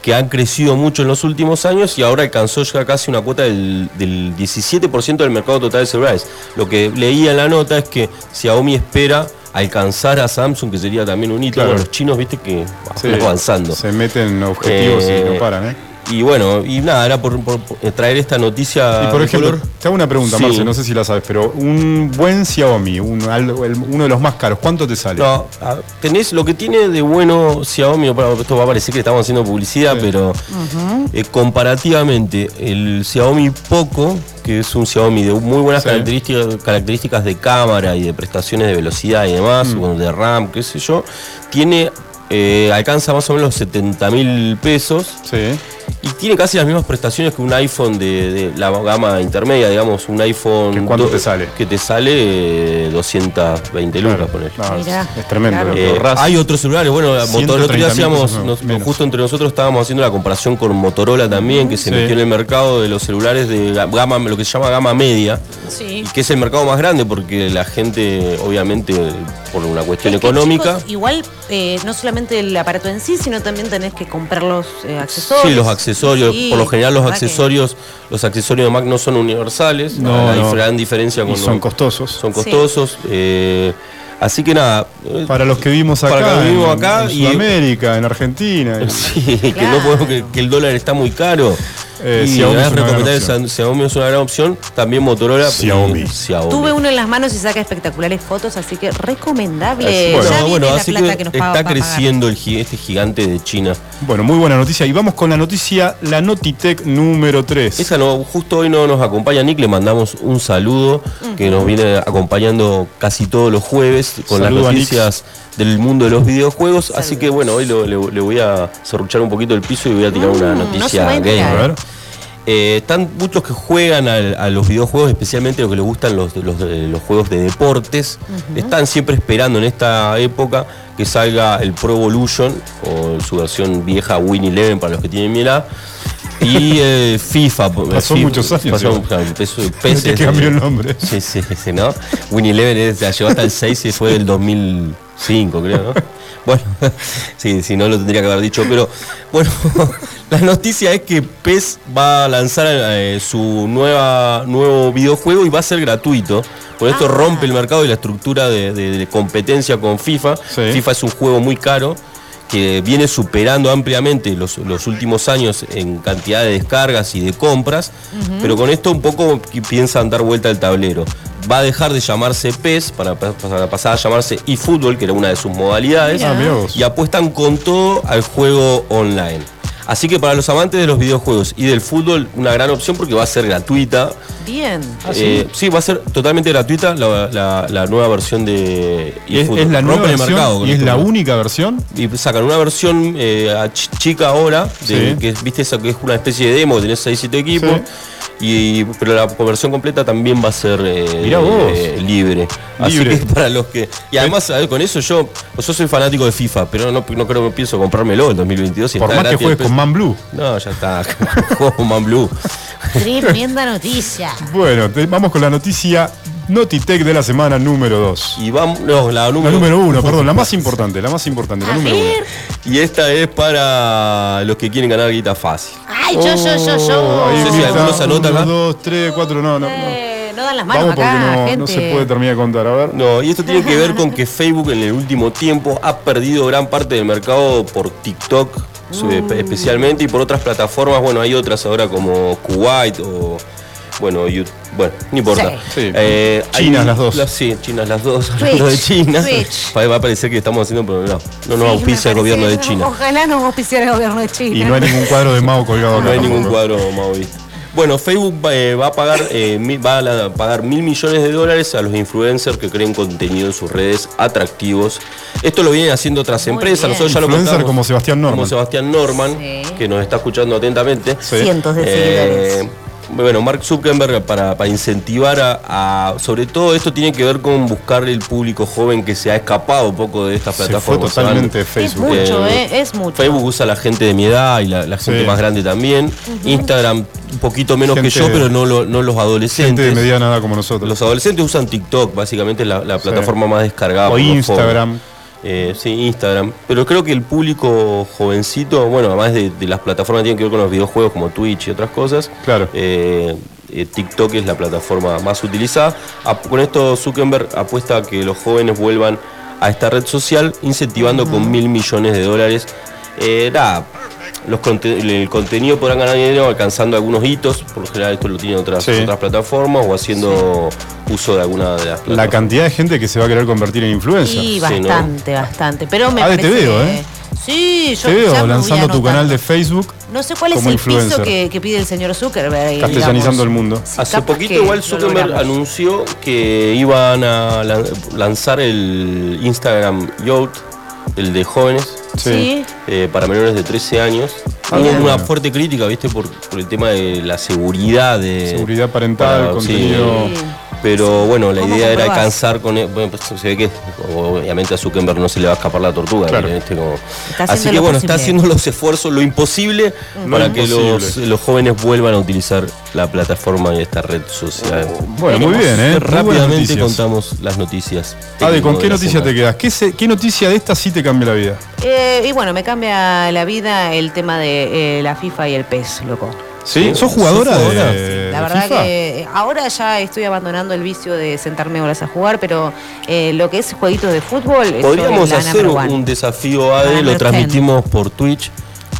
que han crecido mucho en los últimos años y ahora alcanzó ya casi una cuota del, del 17% del mercado total de celulares. Lo que leía en la nota es que Xiaomi espera alcanzar a Samsung, que sería también un hito. Claro. Los chinos, viste que Sí, avanzando. Se meten objetivos Eh, y no paran, ¿eh? Y bueno, y nada, era por, por- por traer esta noticia. Y por ejemplo, color. te hago una pregunta, Sí. Marce, no sé si la sabes, pero un buen Xiaomi, un- uno de los más caros, ¿cuánto te sale? No, tenés lo que tiene de bueno Xiaomi, esto va a parecer que estamos haciendo publicidad, Sí. pero eh, comparativamente el Xiaomi Poco, que es un Xiaomi de muy buenas Sí. características, características de cámara y de prestaciones de velocidad y demás, Mm. bueno, de RAM, qué sé yo, tiene eh, alcanza más o menos los 70 mil pesos Sí. Y tiene casi las mismas prestaciones que un iPhone de, de la gama intermedia, digamos, un iPhone. ¿Que cuánto do- te sale? Que te sale eh, 220 lucas, poner. No, es, Mirá, es tremendo. claro. Eh, hay otros celulares, bueno, la Motor- el otro día 130.000 hacíamos, nos- justo entre nosotros estábamos haciendo la comparación con Motorola también, que se Sí. metió en el mercado de los celulares de ga- gama, lo que se llama gama media, Sí. y que es el mercado más grande porque la gente, obviamente, por una cuestión Es que, económica, chicos, igual, eh, no solamente el aparato en sí, sino también tenés que comprar los eh, accesorios. Sí, los accesorios. Sí, por lo general los que- accesorios, los accesorios de Mac no son universales. No, la no. gran diferencia Y con son los- costosos. Son costosos. eh, así que nada. eh, Para los que vivimos acá, Para que vivimos en- acá en y- Sudamérica, en Argentina. en- Sí, que no podemos que, que el dólar está muy caro. Eh, y Xiaomi es una recomendable opción. Xiaomi es una gran opción. También Motorola. y Xiaomi. Xiaomi. Tuve uno en las manos y saca espectaculares fotos, así que recomendable. Así- Bueno, ya bueno, la así plata que, que, nos paga- está creciendo el, este gigante de China. Bueno, muy buena noticia. Y vamos con la noticia, la Notitech número 3. Esa no, justo hoy no nos acompaña Nick, le mandamos un saludo que nos viene acompañando casi todos los jueves con Saludo las Nick. noticias del mundo de los videojuegos. Así que bueno, hoy lo- le, le voy a serruchar un poquito el piso y voy a tirar una Mm, no noticia. A ver. Eh, están muchos que juegan al- a, los videojuegos, especialmente los que les gustan los, los, eh, los juegos de deportes. Están siempre esperando en esta época que salga el Pro Evolution o su versión vieja Win Eleven para los que tienen mi edad. Y eh, FIFA. Pasó FIFA- muchos años, pasó- que es- cambió el nombre. Sí, sí, sí, ¿no? Win Eleven es- la llevó hasta el 6 y fue del 2005, creo, ¿no? Bueno, sí, si no lo tendría que haber dicho, pero bueno, la noticia es que PES va a lanzar eh, su nueva, nuevo videojuego y va a ser gratuito. Con esto Ah. rompe el mercado y la estructura de, de- de competencia con FIFA. Sí. FIFA es un juego muy caro que viene superando ampliamente los, los últimos años en cantidad de descargas y de compras, pero con esto un poco piensan dar vuelta al tablero. Va a dejar de llamarse PES para, pa- para pasar a llamarse eFootball, que era una de sus modalidades, Ah, y apuestan con todo al juego online. Así que para los amantes de los videojuegos y del fútbol, una gran opción porque va a ser gratuita. Bien. Eh, sí, va a ser totalmente gratuita la, la- la nueva versión de Es, eFootball. es la nueva el versión mercado y es la única versión. y sacan una versión eh, chica ahora, de- Sí. que viste esa que es una especie de demo, que tenés 6 7 equipos. Y, pero la versión completa también va a ser eh, Mirá vos. eh, libre. Así que para los que. Y además, a ver, con eso yo. Yo soy fanático de FIFA, pero no, no creo que pienso comprármelo en 2022. y Por está más que juegues el con. Man Blue. No, ya está. Juego con Man Blue. Tremenda noticia. Bueno, te- vamos con la noticia Notitech de la semana número 2. Y vamos. No, la La número, número 1, perdón, la más importante, la más importante, la número 1. ver. Y esta es para los que quieren ganar guita fácil. Ay, yo, yo, yo, yo. No sé si alguno se anota acá. 2, 3, 4, no, no. no. Eh, no dan las manos Vamos porque acá, no, gente. no se puede terminar de contar. A ver. No, y esto tiene que ver con que Facebook en el último tiempo ha perdido gran parte del mercado por TikTok su- especialmente y por otras plataformas. Bueno, hay otras ahora como Kuwait o bueno, You- bueno, no importa. Sí. Eh, hay- Chinas las dos. sí, chinas las dos. Hablando de China. Twitch. Va a parecer que estamos haciendo, pero no, no nos Sí, auspicia el gobierno de China. Ojalá nos auspiciara el gobierno de China. Y no hay ningún cuadro de Mao colgado acá. No hay ningún cuadro Maui. Bueno, Facebook va, eh, va a pagar eh, mil- va a pagar mil millones de dólares a los influencers que creen contenido en sus redes atractivos. Esto lo vienen haciendo otras Muy empresas. bien. Nosotros ya lo Influencer contamos. como Sebastián Norman. Como Sebastián Norman, Sí. que nos está escuchando atentamente. Sí. Cientos de Eh, seguidores. Bueno, Mark Zuckerberg para, para incentivar a, a- Sobre todo esto tiene que ver con buscar el público joven que se ha escapado un poco de estas plataformas. Se totalmente Es Facebook. mucho, Eh, eh, es mucho. Facebook usa la gente de mi edad y la, la gente Sí. más grande también. Instagram un poquito menos Gente- que yo, pero no, lo- no los Gente adolescentes. de mediana edad como nosotros. Los adolescentes usan TikTok, básicamente la, la plataforma más descargada. o por Instagram. Eh, sí, Instagram. Pero creo que el público jovencito, bueno, además de, de las plataformas que tienen que ver con los videojuegos como Twitch y otras cosas, Claro. eh, eh, TikTok es la plataforma más utilizada. A- con esto Zuckerberg apuesta a que los jóvenes vuelvan a esta red social, incentivando con mil millones de dólares. Nada, los conte- el contenido podrán ganar dinero alcanzando algunos hitos, por lo general esto lo tienen otras, Sí. otras plataformas o haciendo uso de alguna de las plataformas. La cantidad de gente que se va a querer convertir en influencer. Sí, Sí, bastante, bastante. Pero me Ah, parece te veo, ¿eh? Sí, yo Te veo ya lanzando tu canal de Facebook, No sé cuál es el piso influencer. que, que pide el señor Zuckerberg. castellanizando digamos. el mundo. Sí, Hace poquito igual Zuckerberg anunció que iban a lan- lanzar el Instagram Youth, el de jóvenes, Sí. eh, para menores de 13 años. Ah, Hubo bien. una fuerte crítica, ¿viste? Por, por el tema de la seguridad de. Seguridad parental, para- contenido. Sí. Pero bueno, la ¿Cómo idea era alcanzar con. e- Bueno, pues se ve que obviamente a Zuckerberg no se le va a escapar la tortuga. Claro. Está Así que bueno, está haciendo los esfuerzos, lo imposible, para que los, los jóvenes vuelvan a utilizar la plataforma y esta red social. Bueno, muy bien, ¿eh? Rápidamente contamos las noticias. Ade, ¿con qué noticia te quedas? ¿Qué, se- ¿Qué noticia de esta sí te cambia la vida? Eh, y bueno, me cambia la vida el tema de eh, la FIFA y el PES, loco. ¿Sí? ¿Sos jugadora ¿Sos jugadora? de La verdad FIFA? que eh, ahora ya estoy abandonando el vicio de sentarme horas a jugar, pero eh, lo que es jueguitos de fútbol. Podríamos la hacer un desafío ADE, lo 10. transmitimos por Twitch.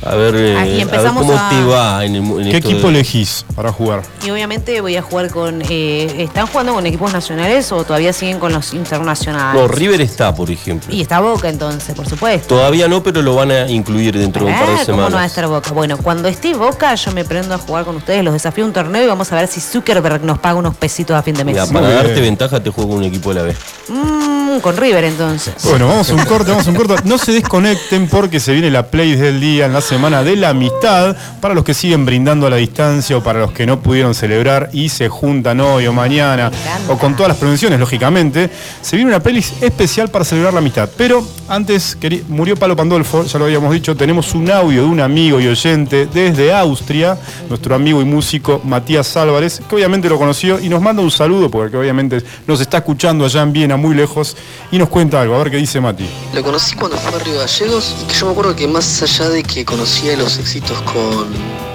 A ver, eh, y a ver empezamos cómo a- te va en, el, en ¿Qué equipo de- elegís para jugar? Y obviamente voy a jugar con. eh, ¿Están jugando con equipos nacionales o todavía siguen con los internacionales? No, River está, por ejemplo. Y está Boca entonces, por supuesto. Todavía no, pero lo van a incluir dentro de un par de ¿Cómo no va a semanas. estar Boca? Bueno, cuando esté Boca, yo me prendo a jugar con ustedes, los desafío a un torneo y vamos a ver si Zuckerberg nos paga unos pesitos a fin de mes. Mira, Muy para bien. darte ventaja te juego con un equipo de la B. Mm, con River entonces. Bueno, vamos a un corte, vamos a un corte. No se desconecten porque se viene la play del día en la semana de la amistad, para los que siguen brindando a la distancia o para los que no pudieron celebrar y se juntan hoy o mañana, o con todas las prevenciones, lógicamente, se viene una playlist especial para celebrar la amistad. Pero antes, murió Palo Pandolfo, ya lo habíamos dicho, tenemos un audio de un amigo y oyente desde Austria, nuestro amigo y músico Matías Álvarez, que obviamente lo conoció y nos manda un saludo, porque obviamente nos está escuchando allá en Viena, muy lejos, y nos cuenta algo, a ver qué dice Mati. Lo conocí cuando fue a Río Gallegos y que yo me acuerdo que más allá de que conocía los éxitos con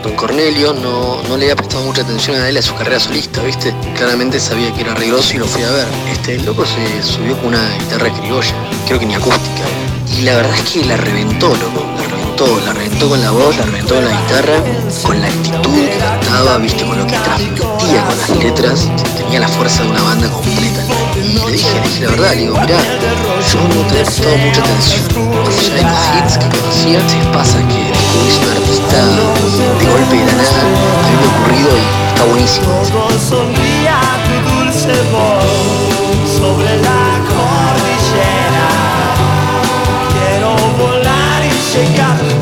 Don Cornelio, no, no le había prestado mucha atención a él a su carrera solista, ¿viste? Claramente sabía que era arregroso y lo fui a ver. Este, el loco se subió con una guitarra criolla, creo que ni acústica. Y la verdad es que la reventó, loco, la reventó, la reventó con la voz, la reventó con la guitarra, con la actitud que cantaba, ¿viste? Con lo que transmitía con las letras, tenía la fuerza de una banda completa. Le dije, le dije la verdad, le digo, mirá, yo no te he prestado mucha atención. Más allá de los hits que conocía, se pasa que descubrís un artista de golpe de la nada, a mí me ha ocurrido y está buenísimo.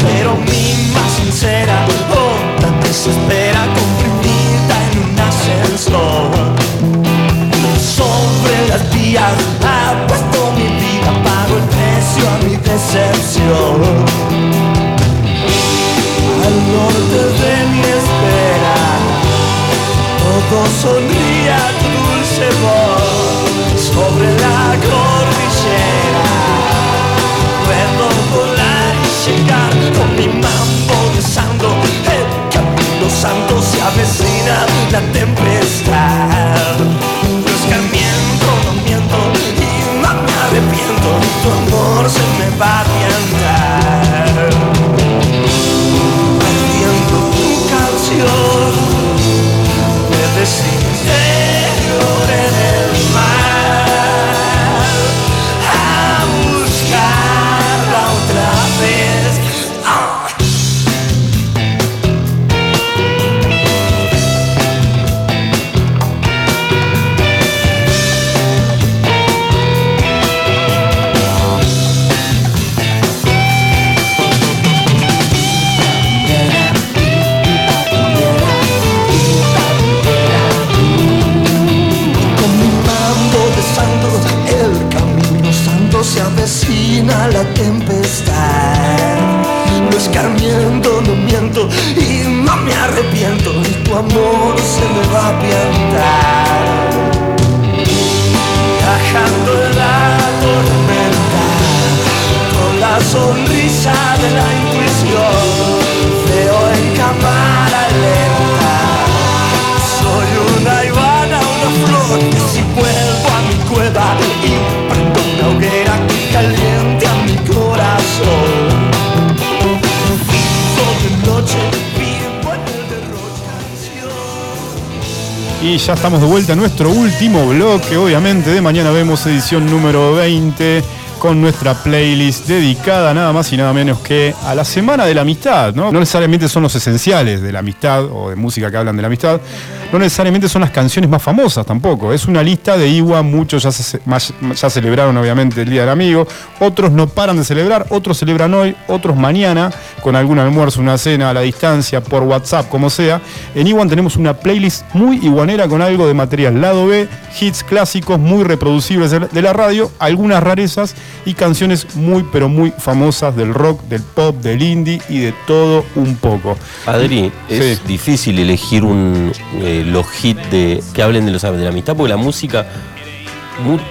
Pero mi más sincera comprimida Vías apuesto mi vida, pago el precio a mi decepción. Al norte de mi espera todo sonría tu dulce voz ya estamos de vuelta a nuestro último bloque, obviamente, de Mañana Vemos, edición número 20, con nuestra playlist dedicada nada más y nada menos que a la Semana de la Amistad, ¿no? No necesariamente son los esenciales de la amistad o de música que hablan de la amistad, no necesariamente son las canciones más famosas tampoco, es una lista de Iwa, muchos ya, se- más- ya celebraron obviamente el Día del Amigo, otros no paran de celebrar, otros celebran hoy, otros mañana, con algún almuerzo, una cena a la distancia, por WhatsApp, como sea. En Iwan tenemos una playlist muy iguanera con algo de material lado B, hits clásicos muy reproducibles de la- de la radio, algunas rarezas y canciones muy pero muy famosas del rock, del pop, del indie y de todo un poco. Adri, es Sí. difícil elegir un, eh, los hits de, que hablen de, los, de la amistad, porque la música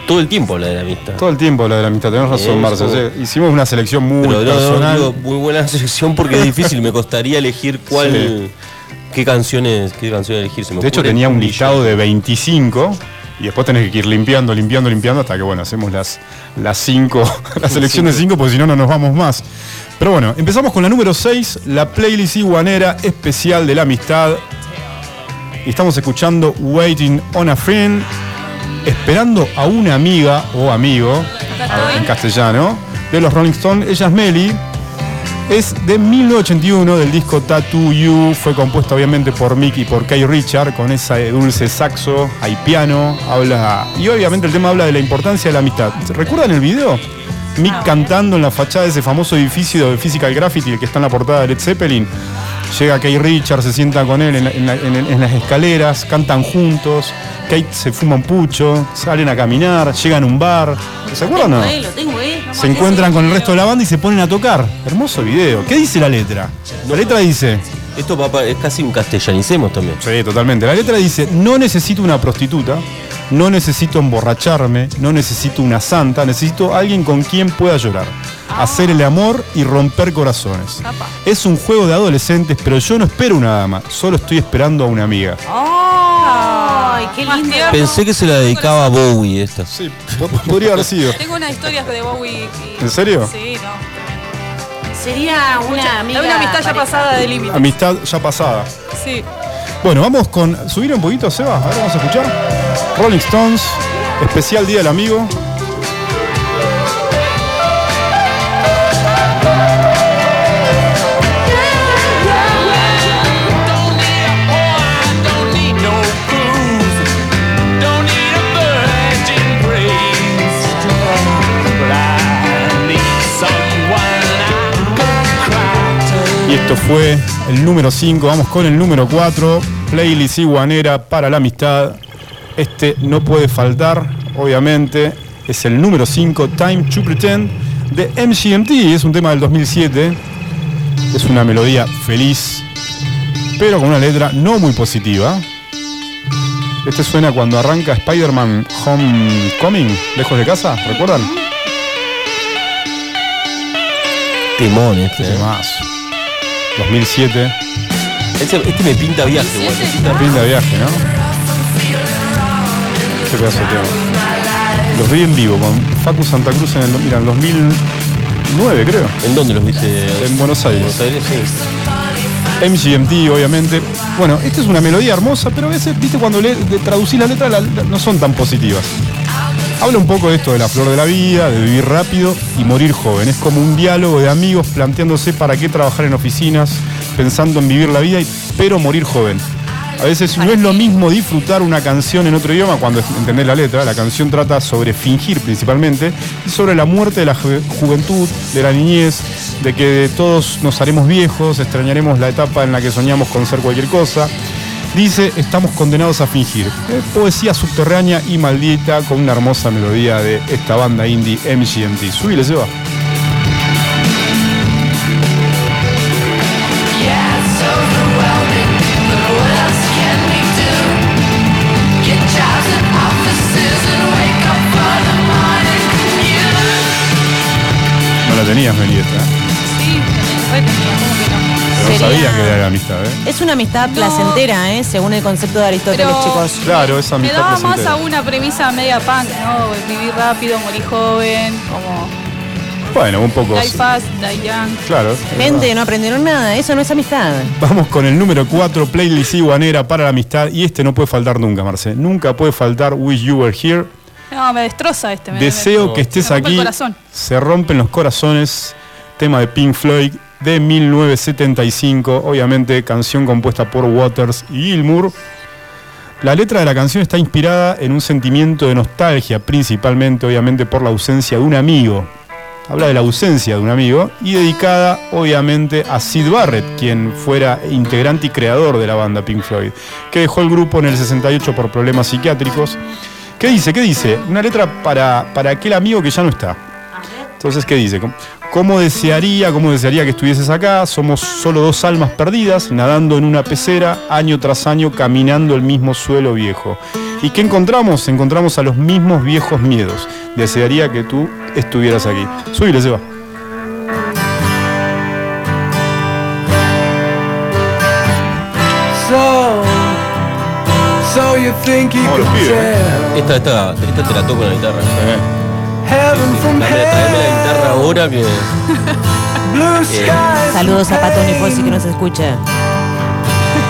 todo el tiempo habla de la amistad. Todo el tiempo la de la amistad, tenés razón, o sea, hicimos una selección muy Pero no, no, personal. digo, muy buena selección porque es difícil, me costaría elegir cuál, Sí. qué canciones, qué canciones elegir. Se me De hecho, tenía un listado de 25 y después tenés que ir limpiando, limpiando, limpiando hasta que, bueno, hacemos las, las cinco, la selección de 5 porque si no, no nos vamos más. Pero bueno, empezamos con la número 6, la playlist iguanera especial de la amistad. Y estamos escuchando Waiting on a Friend, esperando a una amiga o amigo, en castellano, de los Rolling Stones. Ella es Melly. Es de 1981 del disco Tattoo You, fue compuesta obviamente por Mick y por Kay Richard con ese dulce saxo, hay piano, habla y obviamente el tema habla de la importancia de la amistad. ¿Recuerdan el video? Mick cantando en la fachada de ese famoso edificio de Physical Graffiti, el que está en la portada de Led Zeppelin. Llega Kate Richard, se sienta con él en, la- en la- en- en las escaleras, cantan juntos. Kate se fuma un pucho, salen a caminar, llegan a un bar. ¿Se acuerdan o no? Tengo. Se encuentran con el resto de la banda y se ponen a tocar. Hermoso video. ¿Qué dice la letra? La letra dice. Esto papá, es casi un castellanicemos también. Sí, totalmente. La letra dice, no necesito una prostituta, no necesito emborracharme, no necesito una santa, necesito alguien con quien pueda llorar, hacer el amor y romper corazones. Es un juego de adolescentes, pero yo no espero una dama, solo estoy esperando a una amiga. ¡Ay, qué lindo! Pensé que se la dedicaba a Bowie esta. Sí, po- podría haber sido. Tengo unas historias de Bowie. y- ¿En serio? Sí, no. Sería una amiga. Una amistad ya pareja. pasada de límite. Amistad ya pasada. Sí. Bueno, vamos con. Subir un poquito, Seba. A ver, vamos a escuchar. Rolling Stones, especial Día del Amigo. Y esto fue el número 5. Vamos con el número 4. Playlist iguanera para la amistad. Este no puede faltar, obviamente. Es el número 5, Time to Pretend, de MGMT. Es un tema del 2007. Es una melodía feliz, pero con una letra no muy positiva. Este suena cuando arranca Spider-Man Homecoming, lejos de casa, ¿recuerdan? Temón este. ¿eh? Temazo. 2007. Ese- este me pinta viaje, bueno. me pinta- Pinta de viaje, ¿no? Qué pedazo de tema. Los vi en vivo con Facu Santa Cruz en el, mira, en 2009, creo. ¿En dónde los viste? En Buenos Aires. Buenos Aires, sí. MGMT, obviamente. Bueno, esta es una melodía hermosa, pero a veces, viste, cuando le, traducís la letra, la- la- no son tan positivas. Habla un poco de esto de la flor de la vida, de vivir rápido y morir joven. Es como un diálogo de amigos planteándose para qué trabajar en oficinas, pensando en vivir la vida, y- pero morir joven. A veces no es lo mismo disfrutar una canción en otro idioma cuando entendés la letra. La canción trata sobre fingir principalmente y sobre la muerte de la ju- juventud, de la niñez, de que todos nos haremos viejos, extrañaremos la etapa en la que soñamos con ser cualquier cosa. Dice, estamos condenados a fingir. Eh, poesía subterránea y maldita con una hermosa melodía de esta banda indie MGMT. Subile, se va. No la tenías, Melieta. Sí, no? Pero no Sería- sabías que era la amistad, ¿eh? Es una amistad placentera, ¿eh? Según el concepto de Aristóteles, Pero- chicos. Claro, esa Me amistad daba más placentera. a una premisa media punk, ¿no? Vivir rápido, morir joven, como Bueno, un poco. die fast, die young. Claro. Gente, no aprendieron nada. Eso no es amistad. Vamos con el número 4, Playlist Iguanera para la amistad. Y este no puede faltar nunca, Marce. Nunca puede faltar Wish You Were Here. No, me destroza este. Me, Deseo me- que estés me rompe aquí. el corazón. Se rompen los corazones. Tema de Pink Floyd de 1975. Obviamente, canción compuesta por Waters y Gilmour. La letra de la canción está inspirada en un sentimiento de nostalgia, principalmente, obviamente, por la ausencia de un amigo. Habla de la ausencia de un amigo y dedicada, obviamente, a Sid Barrett, quien fuera integrante y creador de la banda Pink Floyd, que dejó el grupo en el 68 por problemas psiquiátricos. ¿Qué dice? ¿Qué dice? Una letra para, para aquel amigo que ya no está. Entonces, ¿qué dice? ¿Cómo- ¿Cómo desearía, cómo desearía que estuvieses acá? Somos solo dos almas perdidas, nadando en una pecera, año tras año, caminando el mismo suelo viejo. ¿Y qué encontramos? Encontramos a los mismos viejos miedos. Desearía que tú estuvieras aquí. Subile, Seba. So, so you think you Vamos, could los pibes, tell Esta, esta, esta te la toco en la guitarra. heaven from Dame, tráeme la hell, guitarra ahora que. blue skies. Saludos a Pato Nifosi que nos escucha.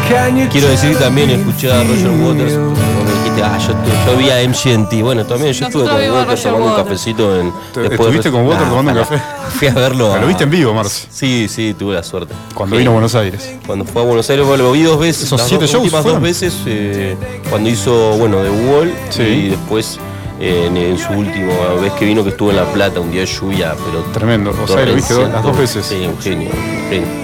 Can you Quiero decir también me escuché a Roger? Waters. Cuando me dijiste, ah, yo, yo vi a MGMT. Bueno, también yo estuve Nosotros con vimos a Waters Roger tomando un Waters. cafecito en. Después ¿estuviste de- con Waters tomando un café? Fui a verlo. Lo viste en vivo, Marce. Sí, sí, tuve la suerte. Cuando Sí. vino a Buenos Aires. Cuando fue a Buenos Aires, bueno, lo vi dos veces. ¿Esos las siete dos shows últimas fueron? dos veces, eh, cuando hizo, bueno, The Wall Sí. y después en, en su última vez que vino, que estuvo en La Plata, un día de lluvia, pero Tremendo. O sea, lo viste dos- las dos veces. Sí, un genio, un genio.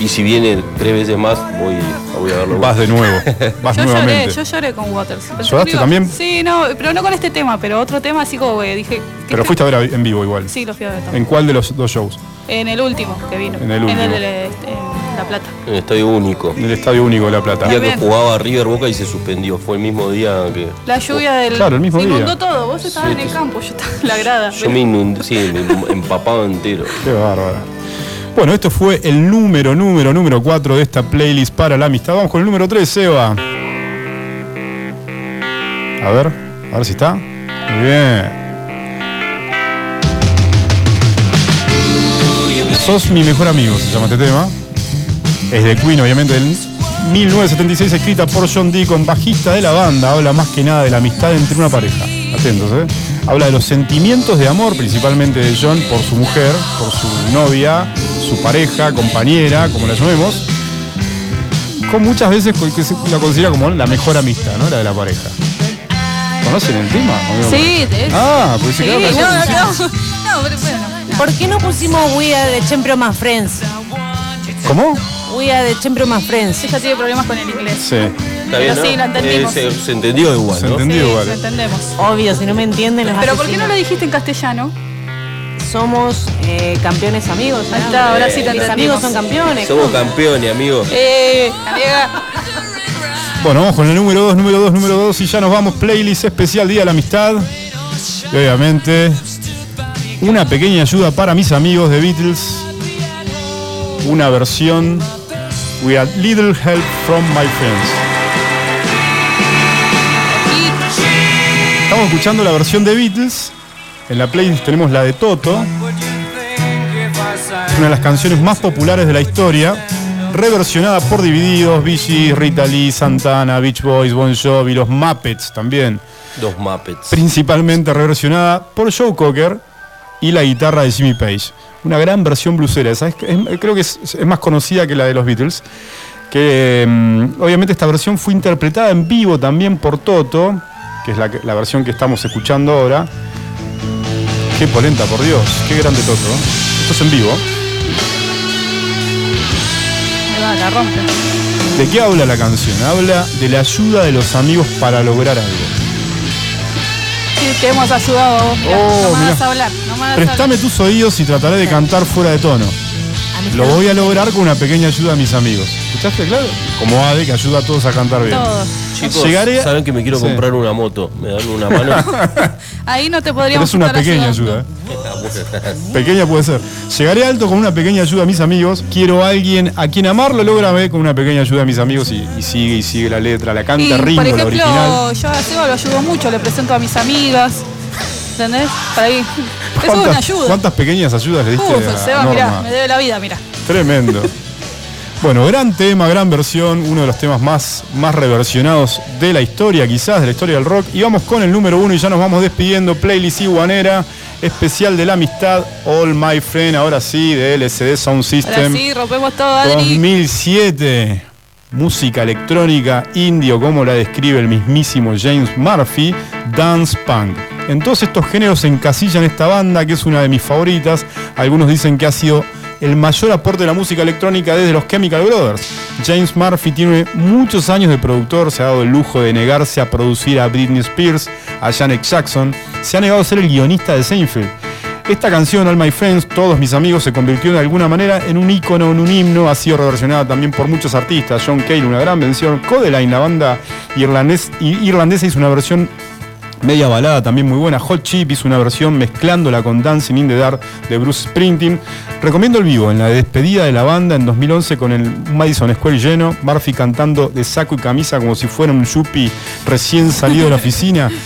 Y si viene tres veces más, voy, voy a verlo. Vas de nuevo. Vas Yo lloré, nuevamente. yo lloré con Waters. ¿Lloraste digo, también? Sí, no, pero no con este tema, pero otro tema así como dije. ¿qué Pero te- fuiste a ver a- en vivo igual. Sí, lo fui a ver también. ¿En cuál de los dos shows? En el último que vino. En el último. En, el, este, en La Plata. En el estadio único. En el Estadio Único de La Plata. El día que También. jugaba River Boca y se suspendió. Fue el mismo día que. La lluvia del. Claro, el mismo se día. inundó todo. Vos estabas en el campo, yo estaba en la grada. Yo me inundé, sí, me empapado entero. Qué bárbara. Bueno, esto fue el número, número, número 4 de esta playlist para la amistad. Vamos con el número 3, Seba. A ver, a ver si está. Muy bien. Sos mi mejor amigo, se llama este tema. Es de Queen, obviamente, del 1976, escrita por John Deacon, bajista de la banda. Habla más que nada de la amistad entre una pareja. Atentos, ¿eh? Habla de los sentimientos de amor, principalmente de John por su mujer, por su novia, su pareja, compañera, como la llamemos. Con muchas veces que se la considera como la mejor amistad, ¿no? La de la pareja. ¿Conocen el tema? Sí, de hecho. Ah, pues se Sí, quedó no, no, no, pero bueno. ¿Por qué no pusimos We Are the Champion My Friends? ¿Cómo? We Are the Champion My Friends. Ella tiene problemas con el inglés. Sí. Está bien, Pero ¿no? sí, la entendimos. Eh, se, se entendió igual, Se ¿no? entendió. Sí, igual. lo entendemos. Obvio, si no me entienden los Pero ¿por qué no asesinos. lo dijiste en castellano? Somos eh, campeones amigos. Ahí está, ahora sí te Mis amigos son campeones. Somos campeones, amigos. Eh, amiga. Bueno, vamos con el número 2, número 2, número 2 y ya nos vamos. Playlist especial Día de la Amistad. Y obviamente, una pequeña ayuda para mis amigos de Beatles. Una versión. We had little help from my friends. Estamos escuchando la versión de Beatles. En la playlist tenemos la de Toto. Una de las canciones más populares de la historia. Reversionada por Divididos, Gees, Rita Lee, Santana, Beach Boys, Bon Jovi, los Muppets también. Dos Muppets. Principalmente reversionada por Joe Cocker y la guitarra de Jimmy Page. Una gran versión blusera. ¿sabes? Es- creo que es, es más conocida que la de los Beatles. Que mm, obviamente esta versión fue interpretada en vivo también por Toto, que es la versión que estamos escuchando ahora. Qué polenta, por Dios. Qué grande Toto. ¿eh? Esto es en vivo. Me va, la rompe. ¿De qué habla la canción? Habla de la ayuda de los amigos para lograr algo. Sí, te hemos ayudado a vos. Mirá, Oh, no me mirá. vas a hablar. No me vas a Préstame hablar. tus oídos y trataré de cantar fuera de tono. Lo voy a lograr con una pequeña ayuda de mis amigos. ¿Escuchaste, claro? Como Ade, que ayuda a todos a cantar bien. Todos. Chicos, Llegaré saben que me quiero Sí. comprar una moto. ¿Me dan una mano? Ahí no te Pero podríamos es una estar pequeña ayudando. ayuda. ¿eh? Pequeña puede ser. Llegaré alto con una pequeña ayuda a mis amigos. Quiero a alguien a quien amarlo, lógrame con una pequeña ayuda a mis amigos y, y sigue y sigue la letra, la Y, canta Ringo, por la ejemplo, original. yo a Seba lo ayudo mucho, le presento a mis amigas. ¿Entendés? Para ahí. Eso es una ¿Cuántas, ayuda. cuántas pequeñas ayudas le diste Uf, a Seba, Norma? mirá, me debe la vida, mirá. Tremendo. Bueno, gran tema, gran versión, uno de los temas más, más reversionados de la historia, quizás, de la historia del rock. Y vamos con el número uno y ya nos vamos despidiendo. Playlist Iguanera, especial de la amistad, All My Friend, ahora sí, de LCD Sound Ahora System. sí, rompemos todo, Adri. 2007. Música electrónica indio, como la describe el mismísimo James Murphy, dance punk. En todos estos géneros se encasilla en esta banda, que es una de mis favoritas. Algunos dicen que ha sido el mayor aporte de la música electrónica desde los Chemical Brothers. James Murphy tiene muchos años de productor, se ha dado el lujo de negarse a producir a Britney Spears, a Janet Jackson, se ha negado a ser el guionista de Seinfeld. Esta canción, All My Friends, Todos Mis Amigos, se convirtió de alguna manera en un ícono, en un himno, ha sido reversionada también por muchos artistas. John Cale, una gran versión. Codeline, la banda irlandesa, hizo una versión media balada también muy buena. Hot Chip hizo una versión mezclándola con Dancing in the Dark de Bruce Springsteen. Recomiendo el vivo en la despedida de la banda en 2011 con el Madison Square lleno. Murphy cantando de saco y camisa como si fuera un yuppie recién salido de la oficina.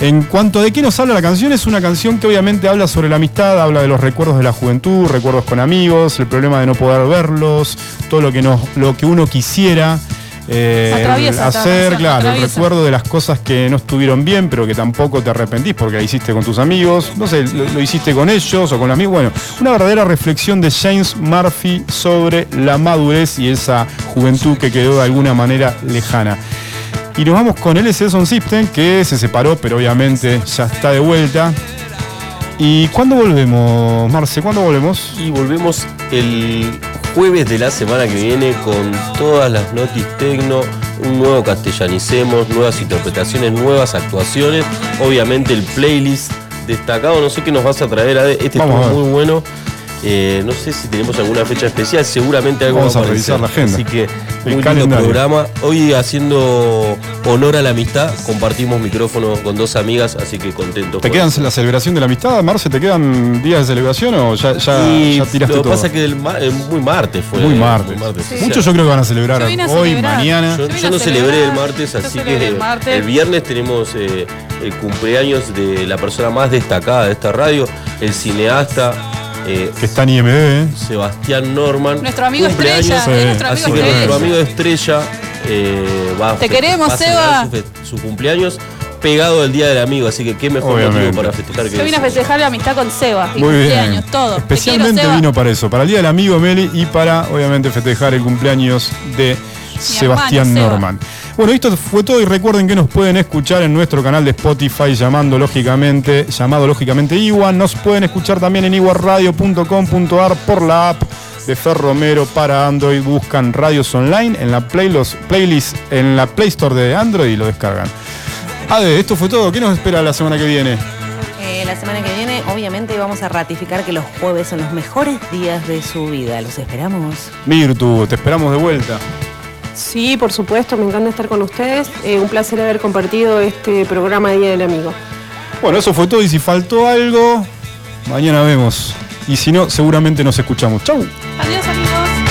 En cuanto a de qué nos habla la canción, es una canción que obviamente habla sobre la amistad, habla de los recuerdos de la juventud, recuerdos con amigos, el problema de no poder verlos, todo lo que, nos, lo que uno quisiera eh, Atraviesa hacer, claro, el recuerdo de las cosas que no estuvieron bien, pero que tampoco te arrepentís porque la hiciste con tus amigos, no sé, lo, lo hiciste con ellos o con amigos. Bueno, una verdadera reflexión de James Murphy sobre la madurez y esa juventud que quedó de alguna manera lejana. Y nos vamos con LSD Sound System, que se separó, pero obviamente ya está de vuelta. ¿Y cuándo volvemos, Marce? ¿Cuándo volvemos? Y volvemos el jueves de la semana que viene con todas las notis tecno, un nuevo castellanicemos, nuevas interpretaciones, nuevas actuaciones, obviamente el playlist destacado, no sé qué nos vas a traer, Ade. este ver. muy bueno. Eh, no sé si tenemos alguna fecha especial, seguramente algo Vamos va a revisar aparecer. la agenda. Así que El muy lindo calendario. programa. Hoy haciendo honor a la amistad, compartimos micrófono con dos amigas, así que contento. ¿Te quedan eso. la celebración de la amistad, Marce? ¿Te quedan días de celebración o ya, ya, Y ya tiraste lo que todo? pasa es que el ma- eh, muy martes fue. Muy martes. Sí. Muchos yo creo que van a celebrar hoy, celebrar. mañana. Yo, no celebré el martes, yo así que el martes. el viernes tenemos eh, el cumpleaños de la persona más destacada de esta radio, el cineasta eh, Que está en IMD, ¿eh? Sebastián Norman. Nuestro amigo Estrella, Sí. es nuestro amigo Así que Estrella. nuestro amigo Estrella eh, va a Te queremos, va a celebrar Seba. Su, cumpleaños pegado del Día del Amigo, así que qué mejor Obviamente. motivo para festejar que Yo vine a festejar la amistad con Seba. Y Muy bien. cumpleaños, todo. Te Especialmente quiero, vino para eso, para el Día del Amigo Meli y para, obviamente, festejar el cumpleaños de Sebastián hermano. Norman. Bueno, esto fue todo y recuerden que nos pueden escuchar en nuestro canal de Spotify llamando lógicamente, llamado lógicamente Iwan. Nos pueden escuchar también en iguarradio.com.ar por la app de Fer Romero para Android. Buscan radios online en la playlist, playlist en la Play Store de Android y lo descargan. Ade, esto fue todo. ¿Qué nos espera la semana que viene? Eh, la semana que viene, obviamente, vamos a ratificar que los jueves son los mejores días de su vida. Los esperamos. Virtu, te esperamos de vuelta. Sí, por supuesto, me encanta estar con ustedes. Eh, un placer haber compartido este programa de Día del Amigo. Bueno, eso fue todo y si faltó algo, mañana vemos. Y si no, seguramente nos escuchamos. Chau. Adiós, amigos.